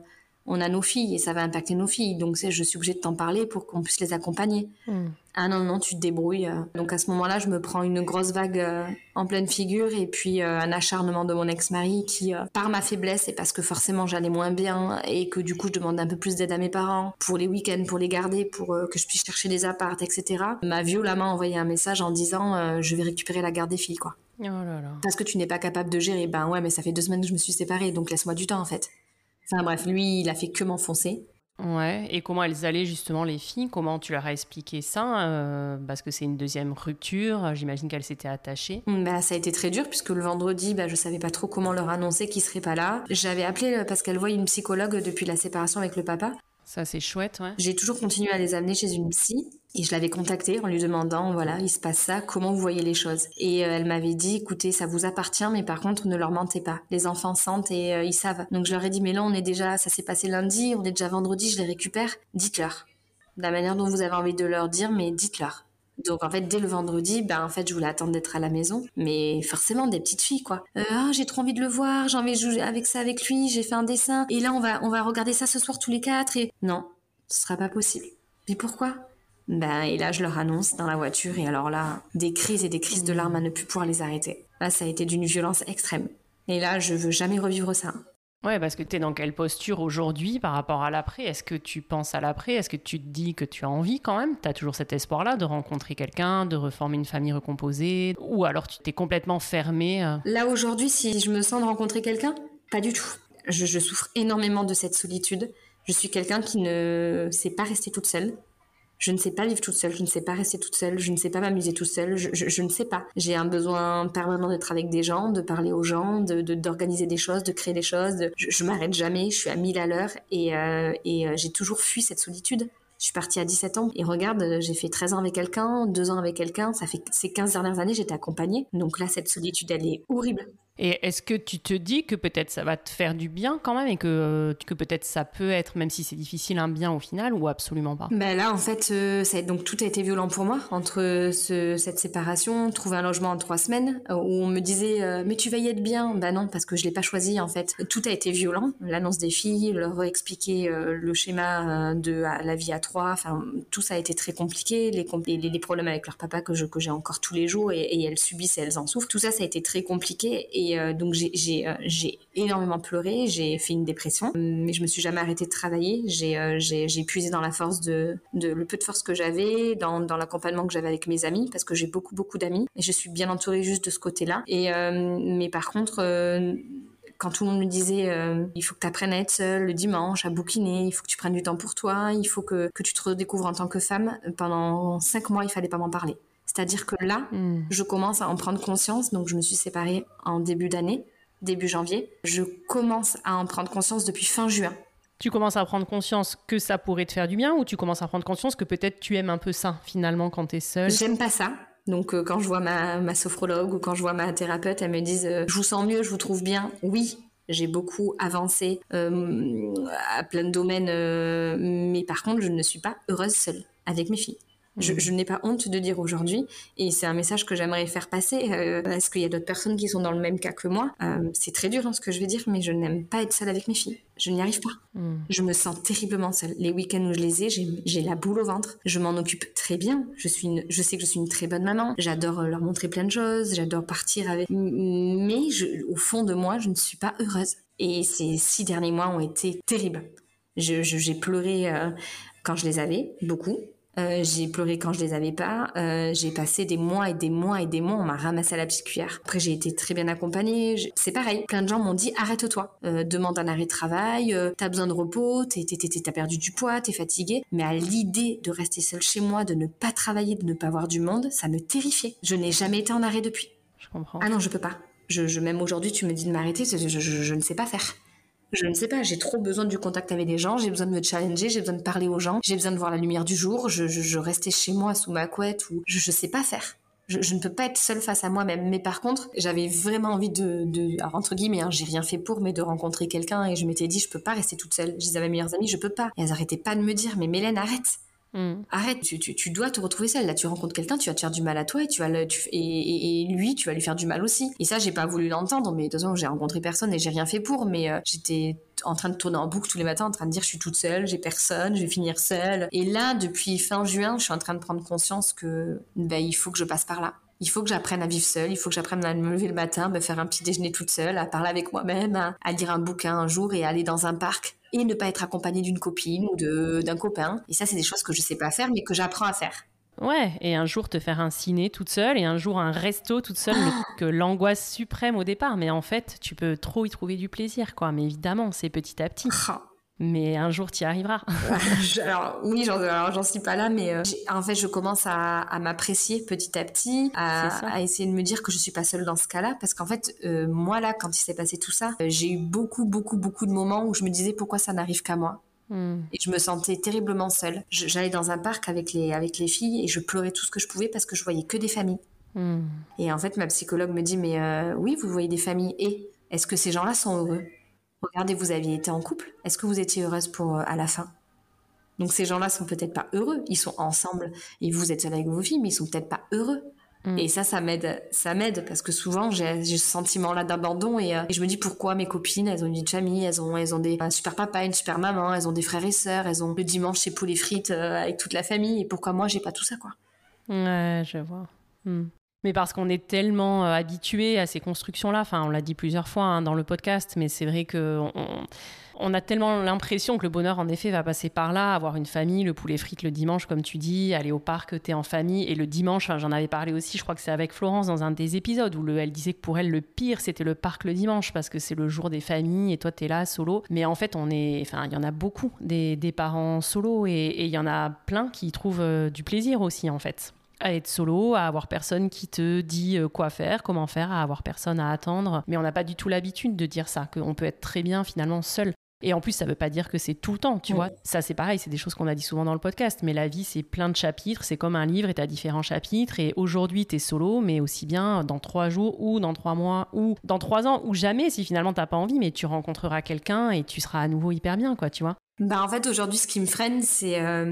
on a nos filles et ça va impacter nos filles. Donc c'est je suis obligée de t'en parler pour qu'on puisse les accompagner. Hmm. Ah non non tu te débrouilles. euh. Donc à ce moment-là je me prends une grosse vague euh, en pleine figure et puis euh, un acharnement de mon ex-mari qui euh, par ma faiblesse et parce que forcément j'allais moins bien et que du coup je demande un peu plus d'aide à mes parents pour les week-ends pour les garder pour que je puisse chercher des apparts etc m'a violemment envoyé un message en disant je vais récupérer la garde des filles quoi Oh là là. parce que tu n'es pas capable de gérer ben ouais mais ça fait deux semaines que je me suis séparée donc laisse-moi du temps en fait enfin bref lui il a fait que m'enfoncer Ouais, et comment elles allaient justement les filles? Comment tu leur as expliqué ça euh, Parce que c'est une deuxième rupture, j'imagine qu'elles s'étaient attachées. Bah, ça a été très dur puisque le vendredi, bah, je savais pas trop comment leur annoncer qu'ils seraient pas là. J'avais appelé euh, parce qu'elle voit une psychologue depuis la séparation avec le papa. Ça c'est chouette, ouais. J'ai toujours continué à les amener chez une psy et je l'avais contactée en lui demandant, voilà, il se passe ça, comment vous voyez les choses Et euh, elle m'avait dit, écoutez, ça vous appartient, mais par contre, ne leur mentez pas. Les enfants sentent et euh, ils savent. Donc je leur ai dit, mais là, on est déjà, ça s'est passé lundi, on est déjà vendredi, je les récupère. Dites-leur. De la manière dont vous avez envie de leur dire, mais dites-leur. Donc en fait dès le vendredi, ben en fait je voulais attendre d'être à la maison, mais forcément des petites filles quoi. Euh, ah j'ai trop envie de le voir, j'ai envie de jouer avec ça avec lui, j'ai fait un dessin et là on va on va regarder ça ce soir tous les quatre et non, ce sera pas possible. Mais pourquoi? Ben et là je leur annonce dans la voiture et alors là des crises et des crises de larmes à ne plus pouvoir les arrêter. Là ça a été d'une violence extrême. Et là je veux jamais revivre ça. Ouais, parce que tu es dans quelle posture aujourd'hui par rapport à l'après? Est-ce que tu penses à l'après? Est-ce que tu te dis que tu as envie quand même? Tu as toujours cet espoir-là de rencontrer quelqu'un, de reformer une famille recomposée? Ou alors tu t'es complètement fermé euh, Là aujourd'hui, si je me sens de rencontrer quelqu'un, pas du tout. Je, je souffre énormément de cette solitude. Je suis quelqu'un qui ne sait pas rester toute seule. Je ne sais pas vivre toute seule, je ne sais pas rester toute seule, je ne sais pas m'amuser toute seule, je, ne sais pas. J'ai un besoin permanent d'être avec des gens, de parler aux gens, de de- d'organiser des choses, de créer des choses. de- je je m'arrête jamais, je suis à 1000 à l'heure et, euh, et euh, j'ai toujours fui cette solitude. Je suis partie à 17 ans et regarde, euh, j'ai fait 13 ans avec quelqu'un, 2 ans avec quelqu'un, ça fait ces 15 dernières années, j'étais accompagnée. Donc là, cette solitude, elle est horrible. Et est-ce que tu te dis que peut-être ça va te faire du bien quand même et que, euh, que peut-être ça peut être, même si c'est difficile, un bien au final ou absolument pas? Ben là, en fait, euh, donc tout a été violent pour moi entre ce, cette séparation, trouver un logement en trois semaines, euh, où on me disait mais tu vas y être bien. Ben non, parce que je l'ai pas choisi en fait. Tout a été violent. L'annonce des filles, leur expliquer le schéma de la vie à trois. Enfin, tout ça a été très compliqué. Les, problèmes avec leur papa que j'ai encore tous les jours et, et elles subissent et elles en souffrent. Tout ça, ça a été très compliqué et euh, donc euh, j'ai énormément pleuré. J'ai fait une dépression, mais je me suis jamais arrêtée de travailler. J'ai euh, puisé dans la force de le peu de force que j'avais, dans l'accompagnement que j'avais avec mes amis, parce que j'ai beaucoup beaucoup d'amis et je suis bien entourée juste de ce côté-là. Et euh, mais par contre. quand tout le monde me disait il faut que tu apprennes à être seule le dimanche, à bouquiner, il faut que tu prennes du temps pour toi, il faut que, que tu te redécouvres en tant que femme, pendant cinq mois, il fallait pas m'en parler. C'est-à-dire que là, Hmm. je commence à en prendre conscience, donc je me suis séparée en début d'année, début janvier. Je commence à en prendre conscience depuis fin juin. Tu commences à prendre conscience que ça pourrait te faire du bien ou tu commences à prendre conscience que peut-être tu aimes un peu ça finalement quand t'es seule? J'aime pas ça. Donc euh, quand je vois ma, ma sophrologue ou quand je vois ma thérapeute, elle me disent euh, je vous sens mieux, je vous trouve bien. Oui, j'ai beaucoup avancé euh, à plein de domaines, mais par contre je ne suis pas heureuse seule avec mes filles. Je, je n'ai pas honte de dire aujourd'hui, et c'est un message que j'aimerais faire passer. Euh, Est-ce qu'il y a d'autres personnes qui sont dans le même cas que moi Euh, C'est très dur hein, ce que je vais dire, mais je n'aime pas être seule avec mes filles. Je n'y arrive pas. Hmm. Je me sens terriblement seule. Les week-ends où je les ai, j'ai j'ai la boule au ventre. Je m'en occupe très bien. Je suis, une, je sais que je suis une très bonne maman. J'adore euh, leur montrer plein de choses. J'adore partir avec. Mais je, au fond de moi, je ne suis pas heureuse. Et ces six derniers mois ont été terribles. Je- je- J'ai pleuré euh, quand je les avais, beaucoup. Euh, j'ai pleuré quand je les avais pas. Euh, j'ai passé des mois et des mois et des mois. On m'a ramassé à la petite cuillère. Après, j'ai été très bien accompagnée. C'est pareil. Plein de gens m'ont dit arrête-toi, euh, demande un arrêt de travail. t'as besoin de repos. T'as perdu du poids. T'es fatiguée. Mais à l'idée de rester seule chez moi, de ne pas travailler, de ne pas voir du monde, ça me terrifiait. Je n'ai jamais été en arrêt depuis. Je comprends. Ah non, je peux pas. Je, même aujourd'hui, tu me dis de m'arrêter, je ne sais pas faire. Je ne sais pas, j'ai trop besoin du contact avec des gens, j'ai besoin de me challenger, j'ai besoin de parler aux gens, j'ai besoin de voir la lumière du jour, je, je, restais chez moi sous ma couette ou je, ne sais pas faire. Je, ne peux pas être seule face à moi-même. Mais par contre, j'avais vraiment envie de, de alors entre guillemets, hein, j'ai rien fait pour, mais de rencontrer quelqu'un et je m'étais dit, je peux pas rester toute seule. Je disais à mes meilleures amies, je peux pas. Et elles arrêtaient pas de me dire, mais Mélène, arrête. Mm. Arrête, tu, dois te retrouver seule. Là, tu rencontres quelqu'un, tu vas te faire du mal à toi et tu vas le, et, lui, tu vas lui faire du mal aussi. Et ça, j'ai pas voulu l'entendre. Mais de toute façon, j'ai rencontré personne et j'ai rien fait pour. Mais euh, j'étais en train de tourner en boucle tous les matins, en train de dire je suis toute seule, j'ai personne, je vais finir seule. Et là, depuis fin juin, je suis en train de prendre conscience que ben, il faut que je passe par là. Il faut que j'apprenne à vivre seule, il faut que j'apprenne à me lever le matin, me faire un petit déjeuner toute seule, à parler avec moi-même, à, à lire un bouquin un jour et à aller dans un parc et ne pas être accompagnée d'une copine ou d'un copain. Et ça, c'est des choses que je sais pas faire, mais que j'apprends à faire. Ouais, et un jour te faire un ciné toute seule et un jour un resto toute seule, que l'angoisse suprême au départ. Mais en fait, tu peux trop y trouver du plaisir, quoi. Mais évidemment, c'est petit à petit. Ah mais un jour tu y arriveras. alors oui, j'en suis pas là, mais euh, en fait je commence à, m'apprécier petit à petit, à, essayer de me dire que je suis pas seule dans ce cas-là, parce qu'en fait euh, moi là, quand il s'est passé tout ça, euh, j'ai eu beaucoup beaucoup beaucoup de moments où je me disais pourquoi ça n'arrive qu'à moi. Hmm. Et je me sentais terriblement seule. J'allais dans un parc avec les, avec les filles et je pleurais tout ce que je pouvais parce que je voyais que des familles. Hmm. Et en fait, ma psychologue me dit, mais oui, vous voyez des familles et est-ce que ces gens-là sont heureux? Regardez, vous aviez été en couple. Est-ce que vous étiez heureuse pour euh, à la fin? Donc ces gens-là sont peut-être pas heureux. Ils sont ensemble et vous êtes seul avec vos filles, mais ils sont peut-être pas heureux. Mm. Et ça, ça m'aide, ça m'aide parce que souvent j'ai ce sentiment-là d'abandon euh, et, je me dis pourquoi mes copines, elles ont une vie de famille, elles ont, elles ont des un super papa, une super maman, elles ont des frères et sœurs, elles ont le dimanche chez poulet frites euh, avec toute la famille et pourquoi moi j'ai pas tout ça quoi? Ouais, je vois. Mm mais parce qu'on est tellement euh, habitué à ces constructions-là. Enfin, on l'a dit plusieurs fois hein, dans le podcast, mais c'est vrai que on, a tellement l'impression que le bonheur, en effet, va passer par là, avoir une famille, le poulet frites le dimanche, comme tu dis, aller au parc, t'es en famille, et le dimanche, j'en avais parlé aussi, je crois que c'est avec Florence dans un des épisodes où elle disait que pour elle, le pire, c'était le parc le dimanche, parce que c'est le jour des familles, et toi, t'es là, solo. Mais en fait, on est, enfin, il y en a beaucoup des, parents solo, et il y en a plein qui trouvent euh, du plaisir aussi, en fait à être solo, à avoir personne qui te dit euh, quoi faire, comment faire, à avoir personne à attendre. Mais on n'a pas du tout l'habitude de dire ça, qu'on peut être très bien finalement seul. Et en plus, ça ne veut pas dire que c'est tout le temps, tu vois. Ça, c'est pareil, c'est des choses qu'on a dit souvent dans le podcast. Mais la vie, c'est plein de chapitres. C'est comme un livre et tu as différents chapitres. Et aujourd'hui, tu es solo, mais aussi bien dans trois jours ou dans trois mois ou dans trois ans ou jamais si finalement t'as pas envie. Mais tu rencontreras quelqu'un et tu seras à nouveau hyper bien, quoi, tu vois. Bah en fait aujourd'hui ce qui me freine c'est euh,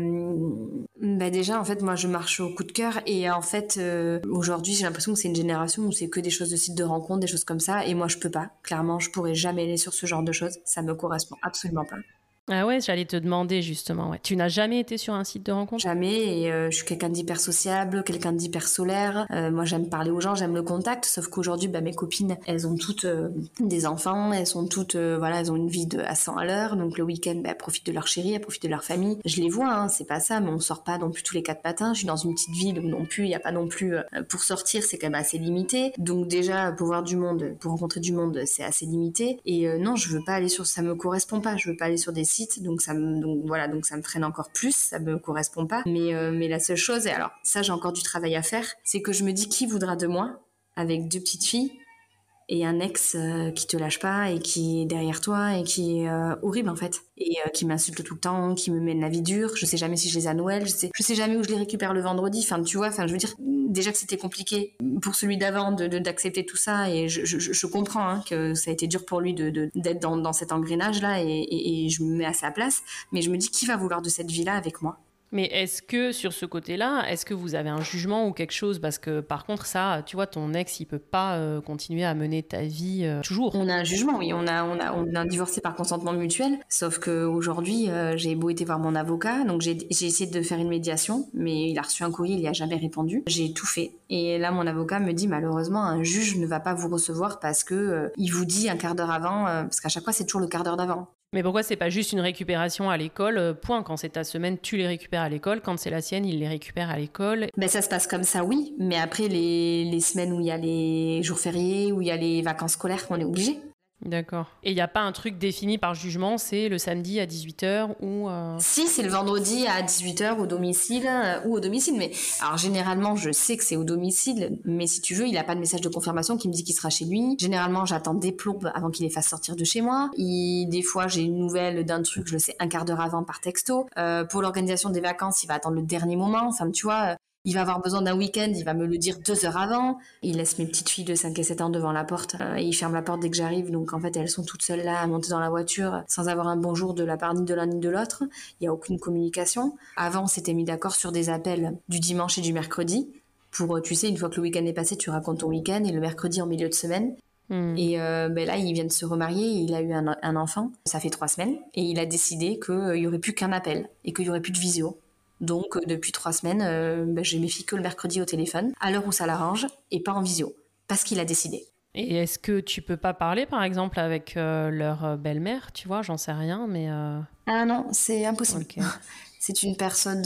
bah déjà en fait moi je marche au coup de cœur et en fait euh, aujourd'hui j'ai l'impression que c'est une génération où c'est que des choses de site de rencontre des choses comme ça et moi je peux pas clairement je pourrais jamais aller sur ce genre de choses ça me correspond absolument pas. Ah ouais, j'allais te demander justement. Ouais. Tu n'as jamais été sur un site de rencontre? Jamais. Et euh, je suis quelqu'un d'hyper sociable, quelqu'un d'hyper solaire. Euh, moi, j'aime parler aux gens, j'aime le contact. Sauf qu'aujourd'hui, bah, mes copines, elles ont toutes euh, des enfants, elles sont toutes, voilà, elles ont une vie de à 100 à l'heure. Donc le week-end, bah, elles profitent de leur chérie, elles profitent de leur famille. Je les vois, hein, c'est pas ça, mais on sort pas non plus tous les quatre matins. Je suis dans une petite ville où non plus, il y a pas non plus pour sortir, c'est quand même assez limité. Donc déjà, pour voir du monde, pour rencontrer du monde, c'est assez limité. Et non, je veux pas aller sur, ça me correspond pas. Je veux pas aller sur des sites donc ça me, voilà, donc ça me freine encore plus, ça me correspond pas. Euh, mais la seule chose, et alors ça j'ai encore du travail à faire, c'est que je me dis qui voudra de moi avec deux petites filles et un ex euh, qui te lâche pas et qui est derrière toi et qui est euh, horrible en fait et euh, qui m'insulte tout le temps, qui me mène la vie dure. Je sais jamais si je les ai à Noël, je sais, je sais jamais où je les récupère le vendredi. Enfin, tu vois, enfin, je veux dire, déjà que c'était compliqué pour celui d'avant de, d'accepter tout ça et je, je, comprends hein, que ça a été dur pour lui de, d'être dans, dans cet engrenage là et, et, et je me mets à sa place. Mais je me dis qui va vouloir de cette vie là avec moi? Mais est-ce que sur ce côté-là, est-ce que vous avez un jugement ou quelque chose? Parce que par contre, ça, tu vois, ton ex, il peut pas euh, continuer à mener ta vie euh, toujours. On a un jugement, oui. On a, on a, on a divorcé par consentement mutuel. Sauf qu'aujourd'hui, euh, j'ai beau été voir mon avocat, donc j'ai essayé de faire une médiation, mais il a reçu un courrier, il n'y a jamais répondu. J'ai tout fait. Et là, mon avocat me dit malheureusement, un juge ne va pas vous recevoir parce que il vous dit un quart d'heure avant, parce qu'à chaque fois, c'est toujours le quart d'heure d'avant Mais pourquoi c'est pas juste une récupération à l'école euh, Point. Quand c'est ta semaine, tu les récupères à l'école. Quand c'est la sienne, il les récupère à l'école. Ben ça se passe comme ça, oui. Mais après les, les semaines où il y a les jours fériés, où il y a les vacances scolaires, on est obligé. D'accord. Et il n'y a pas un truc défini par jugement, c'est le samedi à 18h ou... Euh, si, c'est le vendredi à 18h au domicile euh, ou au domicile. Mais alors généralement, je sais que c'est au domicile, mais si tu veux, il n'a pas de message de confirmation qui me dit qu'il sera chez lui. Généralement, j'attends des plombes avant qu'il les fasse sortir de chez moi. Et des fois, j'ai une nouvelle d'un truc, je le sais un quart d'heure avant par texto. Euh, pour l'organisation des vacances, il va attendre le dernier moment. Enfin, tu vois, il va avoir besoin d'un week-end, il va me le dire deux heures avant. Il laisse mes petites filles de 5 et 7 ans devant la porte euh, et il ferme la porte dès que j'arrive. Donc en fait, elles sont toutes seules là à monter dans la voiture sans avoir un bonjour de la part ni de l'un ni de l'autre. Il n'y a aucune communication. Avant, on s'était mis d'accord sur des appels du dimanche et du mercredi. Pour, euh, tu sais, une fois que le week-end est passé, tu racontes ton week-end et le mercredi en milieu de semaine. Hmm. Et euh, ben là, il vient de se remarier, il a eu un, un enfant, ça fait trois semaines, et il a décidé qu'il y aurait plus qu'un appel et qu'il y aurait plus de visio. Donc euh, depuis trois semaines, euh, ben, j'ai mes filles que le mercredi au téléphone, à l'heure où ça l'arrange, et pas en visio, parce qu'il a décidé. Et est-ce que tu peux pas parler, par exemple, avec euh, leur belle-mère, tu vois, j'en sais rien, mais... Ah non, c'est impossible. c'est une personne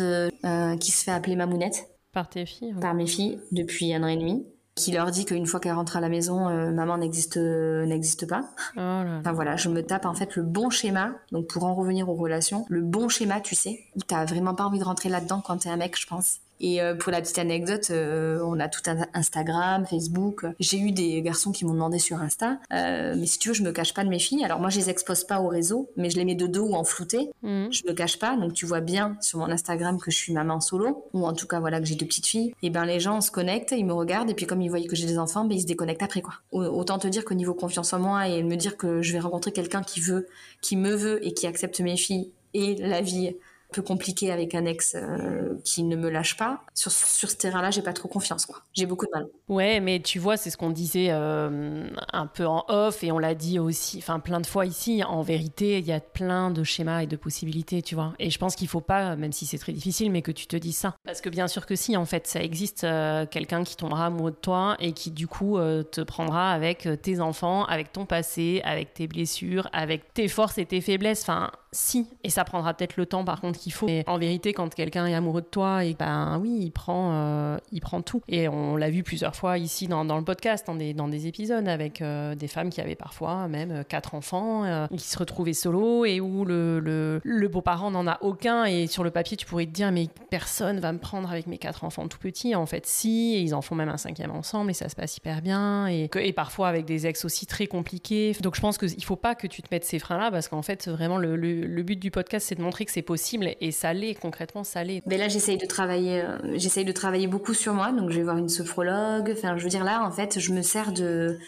qui se fait appeler Mamounette. Par tes filles Par mes filles, depuis un an et demi qui leur dit qu'une fois qu'elle rentre à la maison, euh, maman n'existe n'existe pas. Oh enfin voilà, je me tape en fait le bon schéma. Donc pour en revenir aux relations, le bon schéma, tu sais, où t'as vraiment pas envie de rentrer là-dedans quand t'es un mec, je pense. Et euh, pour la petite anecdote, euh, on a tout un Instagram, Facebook. J'ai eu des garçons qui m'ont demandé sur Insta. Euh, mais si tu veux, je me cache pas de mes filles. Alors moi, je les expose pas au réseau, mais je les mets de dos ou en flouté. Mhm. Je me cache pas. Donc tu vois bien sur mon Instagram que je suis maman solo, ou en tout cas voilà que j'ai deux petites filles. Et ben les gens se connectent, ils me regardent, et puis comme ils voient que j'ai des enfants, ben ils se déconnectent après quoi. Autant te dire qu'au niveau confiance en moi et me dire que je vais rencontrer quelqu'un qui veut, qui me veut et qui accepte mes filles et la vie peu compliqué avec un ex euh, qui ne me lâche pas. Sur, sur ce terrain-là, j'ai pas trop confiance, quoi. J'ai beaucoup de mal. Ouais, mais tu vois, c'est ce qu'on disait euh, un peu en off et on l'a dit aussi, enfin plein de fois ici. En vérité, il y a plein de schémas et de possibilités, tu vois. Et je pense qu'il faut pas, même si c'est très difficile, mais que tu te dises ça. Parce que bien sûr que si, en fait, ça existe euh, quelqu'un qui tombera amoureux de toi et qui du coup te prendra avec tes enfants, avec ton passé, avec tes blessures, avec tes forces et tes faiblesses. Enfin, si. Et ça prendra peut-être le temps, par contre, qu'il faut. Mais en vérité, quand quelqu'un est amoureux de toi, et ben oui, il prend, euh, il prend tout. Et on l'a vu plusieurs fois ici dans, le podcast, dans des, épisodes, avec euh, des femmes qui avaient parfois même euh, quatre enfants, qui se retrouvaient solo et où le, beau-parent n'en a aucun. Et sur le papier, tu pourrais te dire, mais personne va me prendre avec mes quatre enfants tout petits. En fait, si. Et ils en font même un cinquième ensemble et ça se passe hyper bien. Et, et parfois avec des ex aussi très compliqués. Donc je pense qu'il faut pas que tu te mettes ces freins-là parce qu'en fait, vraiment, le but du podcast, c'est de montrer que c'est possible et ça l'est, concrètement, ça l'est. Mais là, j'essaye de travailler, euh, de travailler beaucoup sur moi. Donc, je vais voir une sophrologue. Enfin, je veux dire, là, en fait, je me sers de,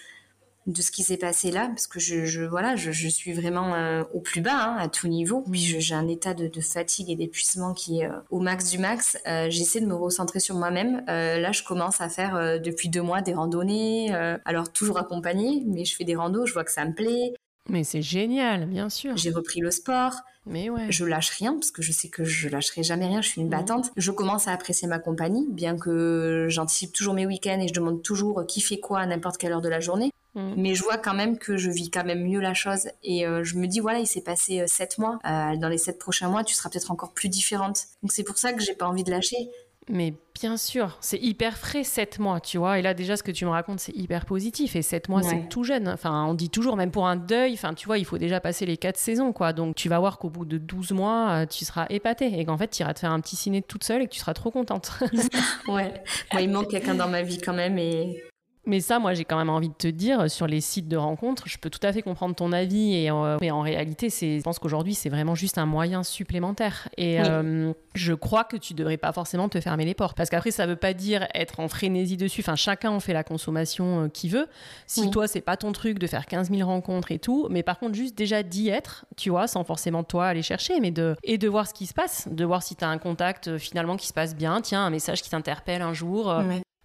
de ce qui s'est passé là, parce que je, je voilà, je, je, suis vraiment euh, au plus bas, hein, à tout niveau. Puis j'ai un état de, de fatigue et d'épuisement qui est euh, au max du max. J'essaie de me recentrer sur moi-même. là, je commence à faire depuis deux mois des randonnées. alors toujours accompagnée, mais je fais des randos. Je vois que ça me plaît. Mais c'est génial, bien sûr. J'ai repris le sport. Mais ouais. Je lâche rien parce que je sais que je lâcherai jamais rien. Je suis une battante. Je commence à apprécier ma compagnie, bien que j'anticipe toujours mes week-ends et je demande toujours qui fait quoi à n'importe quelle heure de la journée. Mm. Mais je vois quand même que je vis quand même mieux la chose et euh, je me dis voilà il s'est passé euh, sept mois. Euh, dans les sept prochains mois tu seras peut-être encore plus différente. Donc c'est pour ça que j'ai pas envie de lâcher. Mais bien sûr, c'est hyper frais, 7 mois, tu vois. Et là, déjà, ce que tu me racontes, c'est hyper positif. Et 7 mois, c'est tout jeune. Enfin, on dit toujours, même pour un deuil, enfin, tu vois, il faut déjà passer les 4 saisons, quoi. Donc, tu vas voir qu'au bout de 12 mois, euh, tu seras épatée. Et qu'en fait, tu iras te faire un petit ciné toute seule et que tu seras trop contente. ouais. Moi, il manque quelqu'un dans ma vie quand même. Et mais ça, moi, j'ai quand même envie de te dire, sur les sites de rencontres, je peux tout à fait comprendre ton avis. Et, euh, en réalité, c'est, je pense qu'aujourd'hui, c'est vraiment juste un moyen supplémentaire. Et euh, je crois que tu devrais pas forcément te fermer les portes. Parce qu'après, ça veut pas dire être en frénésie dessus. Enfin, chacun en fait la consommation euh, qu'il veut. Si toi, c'est pas ton truc de faire 15 000 rencontres et tout, mais par contre, juste déjà d'y être, tu vois, sans forcément toi aller chercher, mais de, et de voir ce qui se passe, de voir si tu as un contact finalement qui se passe bien, tiens, un message qui t'interpelle un jour.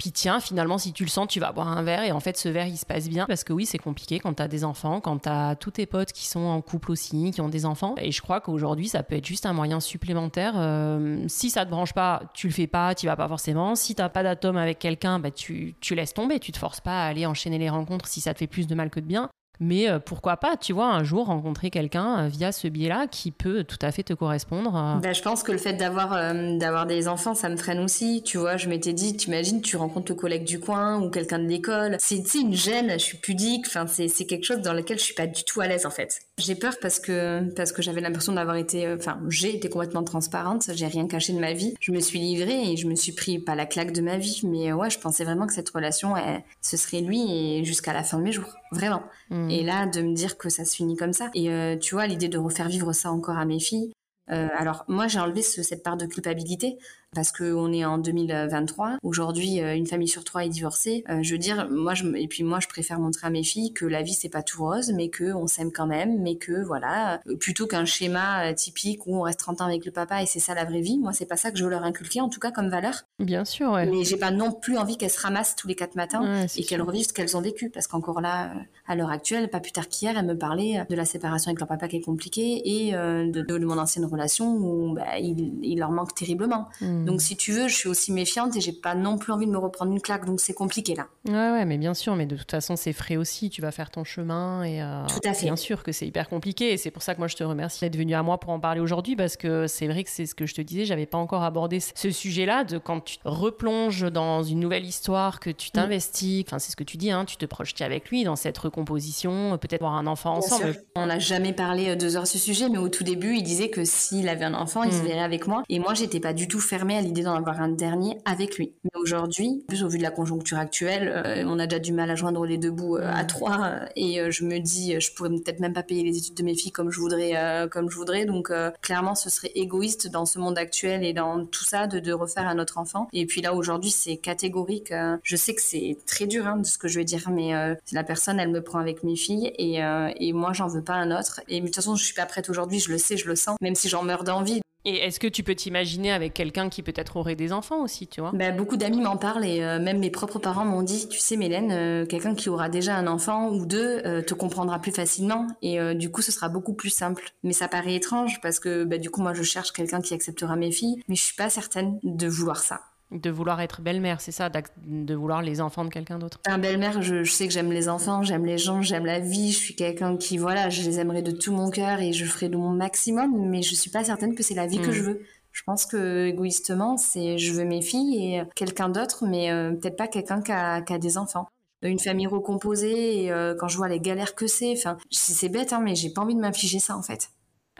Puis tiens, finalement, si tu le sens, tu vas boire un verre et en fait, ce verre, il se passe bien. Parce que oui, c'est compliqué quand tu as des enfants, quand tu as tous tes potes qui sont en couple aussi, qui ont des enfants. Et je crois qu'aujourd'hui, ça peut être juste un moyen supplémentaire. Euh, si ça te branche pas, tu le fais pas, tu vas pas forcément. Si t'as pas d'atome avec quelqu'un, bah, tu, tu laisses tomber, tu te forces pas à aller enchaîner les rencontres si ça te fait plus de mal que de bien. Mais euh, pourquoi pas, tu vois, un jour rencontrer quelqu'un euh, via ce biais-là qui peut tout à fait te correspondre. Bah, je pense que le fait d'avoir des enfants, ça me freine aussi. Tu vois, je m'étais dit, tu imagines, tu rencontres le collègue du coin ou quelqu'un de l'école. C'est une gêne, je suis pudique. Enfin, c'est quelque chose dans lequel je suis pas du tout à l'aise en fait. J'ai peur parce que parce que j'avais l'impression d'avoir été, enfin, j'ai été complètement transparente. J'ai rien caché de ma vie. Je me suis livrée et je me suis pris pas la claque de ma vie, mais ouais, je pensais vraiment que cette relation, ce serait lui jusqu'à la fin de mes jours, vraiment. Hmm. Et là, de me dire que ça se finit comme ça. Et euh, tu vois, l'idée de refaire vivre ça encore à mes filles, euh, alors moi j'ai enlevé cette part de culpabilité parce qu'on est en 2023. Aujourd'hui, euh, une famille sur trois est divorcée. Euh, je veux dire, moi, je, et puis moi, je préfère montrer à mes filles que la vie c'est pas tout rose, mais que on s'aime quand même, mais que voilà, euh, plutôt qu'un schéma typique où on reste 30 ans avec le papa et c'est ça la vraie vie. Moi, c'est pas ça que je veux leur inculquer, en tout cas comme valeur. Bien sûr, ouais. Mais j'ai pas non plus envie qu'elles se ramassent tous les quatre matins et qu'elles revivent ce qu'elles ont vécu, parce qu'encore là, à l'heure actuelle, pas plus tard qu'hier, elles me parlaient de la séparation avec leur papa qui est compliquée et de, de, mon ancienne relation où bah, il, il, leur manque terriblement. Hmm. Mm. Donc si tu veux, je suis aussi méfiante et j'ai pas non plus envie de me reprendre une claque, donc c'est compliqué là. Ouais, ouais, mais bien sûr, mais de toute façon c'est frais aussi, tu vas faire ton chemin et euh, Tout à fait. bien sûr que c'est hyper compliqué et c'est pour ça que moi je te remercie d'être venu à moi pour en parler aujourd'hui parce que c'est vrai que c'est ce que je te disais, j'avais pas encore abordé ce sujet-là de quand tu replonges dans une nouvelle histoire, que tu mm. t'investis, enfin c'est ce que tu dis, hein, tu te projettes avec lui dans cette recomposition, peut-être avoir un enfant ensemble. On n'a jamais parlé euh, deux heures ce sujet, mais au tout début il disait que s'il avait un enfant, il se mm. verrait avec moi et moi j'étais pas du tout fermée à l'idée d'en avoir un dernier avec lui. Mais aujourd'hui, plus au vu de la conjoncture actuelle, euh, on a déjà du mal à joindre les deux bouts euh, à trois euh, et je me dis, je pourrais peut-être même pas payer les études de mes filles comme je voudrais, comme je voudrais. Donc clairement, ce serait égoïste dans ce monde actuel et dans tout ça de, de refaire à notre enfant. Et puis là aujourd'hui, c'est catégorique. je sais que c'est très dur hein, de ce que je vais dire, mais la personne, elle me prend avec mes filles et, et moi, j'en veux pas un autre. Et de toute façon, je suis pas prête aujourd'hui. Je le sais, je le sens, même si j'en meurs d'envie. Et est-ce que tu peux t'imaginer avec quelqu'un qui peut-être aurait des enfants aussi, tu vois? Bah, Beaucoup d'amis m'en parlent et euh, même mes propres parents m'ont dit, tu sais Mélène, euh, quelqu'un qui aura déjà un enfant ou deux euh, te comprendra plus facilement et du coup ce sera beaucoup plus simple. Mais ça paraît étrange parce que bah, du coup moi je cherche quelqu'un qui acceptera mes filles, mais je suis pas certaine de vouloir ça. De vouloir être belle-mère, c'est ça, de vouloir les enfants de quelqu'un d'autre. Un belle-mère, je, sais que j'aime les enfants, j'aime les gens, j'aime la vie, je suis quelqu'un qui, voilà, je les aimerais de tout mon cœur et je ferai de mon maximum, mais je suis pas certaine que c'est la vie que hmm. je veux. Je pense que égoïstement, c'est je veux mes filles et quelqu'un d'autre, mais euh, peut-être pas quelqu'un qui a, des enfants une famille recomposée et euh, quand je vois les galères que c'est enfin c'est bête hein, mais j'ai pas envie de m'infliger ça en fait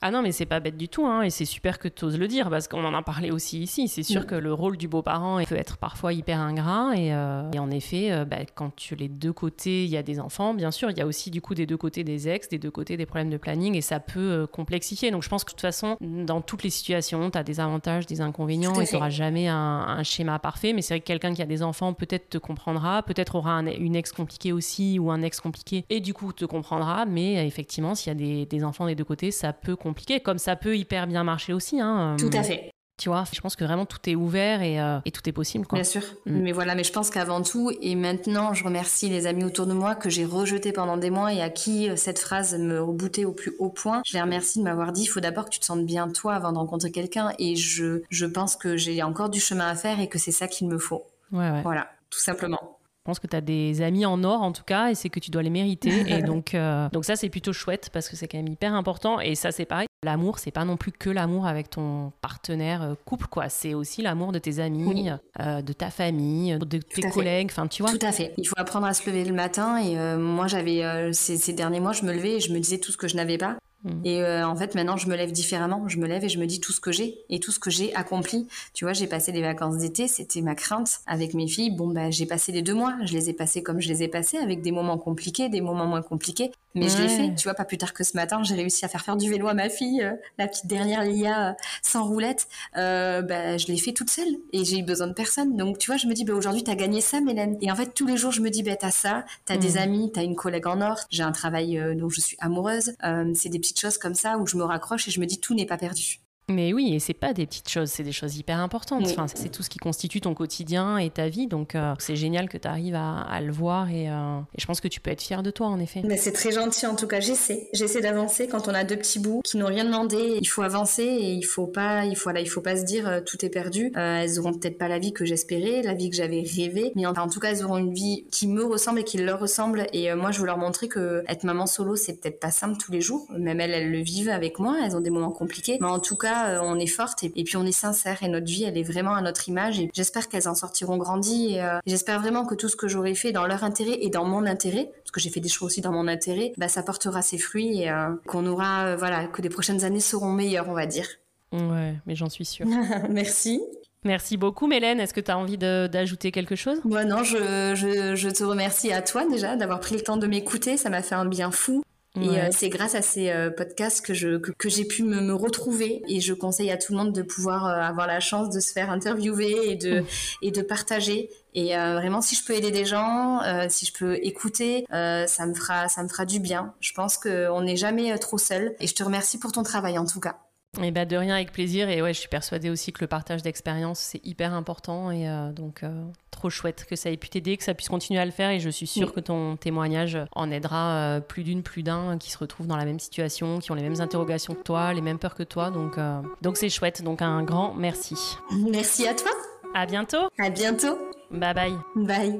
ah non, mais c'est pas bête du tout, hein, et c'est super que tu oses le dire, parce qu'on en a parlé aussi ici. C'est sûr mm. que le rôle du beau-parent peut être parfois hyper ingrat, et, euh, en effet, euh, bah, quand tu les deux côtés, il y a des enfants, bien sûr, il y a aussi du coup des deux côtés des ex, des deux côtés des problèmes de planning, et ça peut euh, complexifier. Donc je pense que de toute façon, dans toutes les situations, tu as des avantages, des inconvénients, et tu n'auras jamais un, schéma parfait, mais c'est vrai que quelqu'un qui a des enfants peut-être te comprendra, peut-être aura une ex compliquée aussi, ou un ex compliqué, et du coup te comprendra, mais effectivement, s'il y a des, des enfants des deux côtés, ça peut compliqué, comme ça peut hyper bien marcher aussi. Hein. Tout à fait. Tu vois, je pense que vraiment tout est ouvert et, euh, tout est possible. Bien sûr. Mm. Mais voilà, mais je pense qu'avant tout, et maintenant, je remercie les amis autour de moi que j'ai rejetés pendant des mois et à qui euh, cette phrase me rebootait au plus haut point. Je les remercie de m'avoir dit, il faut d'abord que tu te sentes bien toi avant de rencontrer quelqu'un. Et je, je pense que j'ai encore du chemin à faire et que c'est ça qu'il me faut. Ouais, ouais. Voilà, tout simplement. Je pense que tu as des amis en or en tout cas et c'est que tu dois les mériter. et donc, euh, donc ça, c'est plutôt chouette parce que c'est quand même hyper important. Et ça, c'est pareil. L'amour, c'est pas non plus que l'amour avec ton partenaire euh, couple, quoi. C'est aussi l'amour de tes amis, euh, de ta famille, de tes collègues. Enfin, tu vois. Tout à fait. Il faut apprendre à se lever le matin. Et moi, j'avais ces, ces, derniers mois, je me levais et je me disais tout ce que je n'avais pas. Mm. Et euh, en fait, maintenant, je me lève différemment. Je me lève et je me dis tout ce que j'ai et tout ce que j'ai accompli. Tu vois, j'ai passé des vacances d'été, c'était ma crainte avec mes filles. Bon, bah, j'ai passé les deux mois. Je les ai passés comme je les ai passés, avec des moments compliqués, des moments moins compliqués. Mais je l'ai fait. Tu vois, pas plus tard que ce matin, j'ai réussi à faire faire du vélo à ma fille, euh, la petite dernière Lia, euh, sans roulette. bah, je l'ai fait toute seule et j'ai eu besoin de personne. Donc, tu vois, je me dis, bah, aujourd'hui, t'as gagné ça, Mélène. Et en fait, tous les jours, je me dis, bah, t'as ça, t'as des mm. amis, t'as une collègue en or, j'ai un travail dont je suis amoureuse. c'est des petites choses comme ça où je me raccroche et je me dis tout n'est pas perdu. Mais oui, et c'est pas des petites choses, c'est des choses hyper importantes. Enfin, c'est tout ce qui constitue ton quotidien et ta vie. Donc, euh, c'est génial que tu arrives à, le voir et, euh, et, je pense que tu peux être fière de toi, en effet. Mais c'est très gentil, en tout cas. J'essaie. J'essaie d'avancer quand on a deux petits bouts qui n'ont rien demandé. Il faut avancer et il faut pas, il faut, voilà, il faut pas se dire euh, tout est perdu. elles auront peut-être pas la vie que j'espérais, la vie que j'avais rêvée, mais en, en, tout cas, elles auront une vie qui me ressemble et qui leur ressemble. Et moi, je veux leur montrer que être maman solo, c'est peut-être pas simple tous les jours. Même elles, elles le vivent avec moi. Elles ont des moments compliqués. Mais en tout cas, on est forte et, puis on est sincère et notre vie elle est vraiment à notre image et j'espère qu'elles en sortiront grandies et euh, j'espère vraiment que tout ce que j'aurai fait dans leur intérêt et dans mon intérêt parce que j'ai fait des choix aussi dans mon intérêt bah ça portera ses fruits et euh, qu'on aura euh, voilà que les prochaines années seront meilleures on va dire ouais mais j'en suis sûre merci Merci beaucoup, Mélène. Est-ce que tu as envie d'ajouter quelque chose? Moi, non, je, je, je, te remercie à toi déjà d'avoir pris le temps de m'écouter. Ça m'a fait un bien fou. Et euh, c'est grâce à ces euh, podcasts que je que, j'ai pu me, me, retrouver. Et je conseille à tout le monde de pouvoir euh, avoir la chance de se faire interviewer et de et de partager. Et vraiment si je peux aider des gens si je peux écouter ça me fera ça me fera du bien. Je pense qu'on n'est jamais trop seul. Et je te remercie pour ton travail en tout cas et bah de rien avec plaisir. Et ouais je suis persuadée aussi que le partage d'expérience c'est hyper important. Et euh, donc euh, trop chouette que ça ait pu t'aider que ça puisse continuer à le faire. Et je suis sûre que ton témoignage en aidera euh, plus d'une plus d'un qui se retrouvent dans la même situation qui ont les mêmes interrogations que toi les mêmes peurs que toi. Donc donc c'est chouette. Donc un grand merci. Merci à toi. À bientôt. À bientôt. Bye bye. Bye.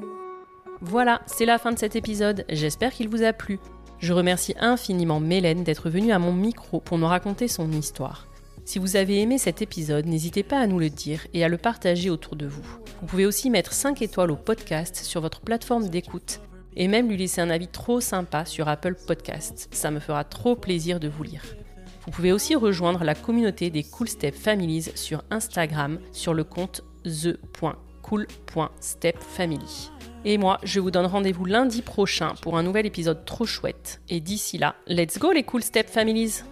Voilà c'est la fin de cet épisode. J'espère qu'il vous a plu je remercie infiniment Mélène d'être venue à mon micro pour nous raconter son histoire. Si vous avez aimé cet épisode, n'hésitez pas à nous le dire et à le partager autour de vous. Vous pouvez aussi mettre 5 étoiles au podcast sur votre plateforme d'écoute et même lui laisser un avis trop sympa sur Apple Podcasts. Ça me fera trop plaisir de vous lire. Vous pouvez aussi rejoindre la communauté des Cool Step Families sur Instagram sur le compte the.cool.stepfamily. Et moi, je vous donne rendez-vous lundi prochain pour un nouvel épisode trop chouette. Et d'ici là, let's go les Cool Step Families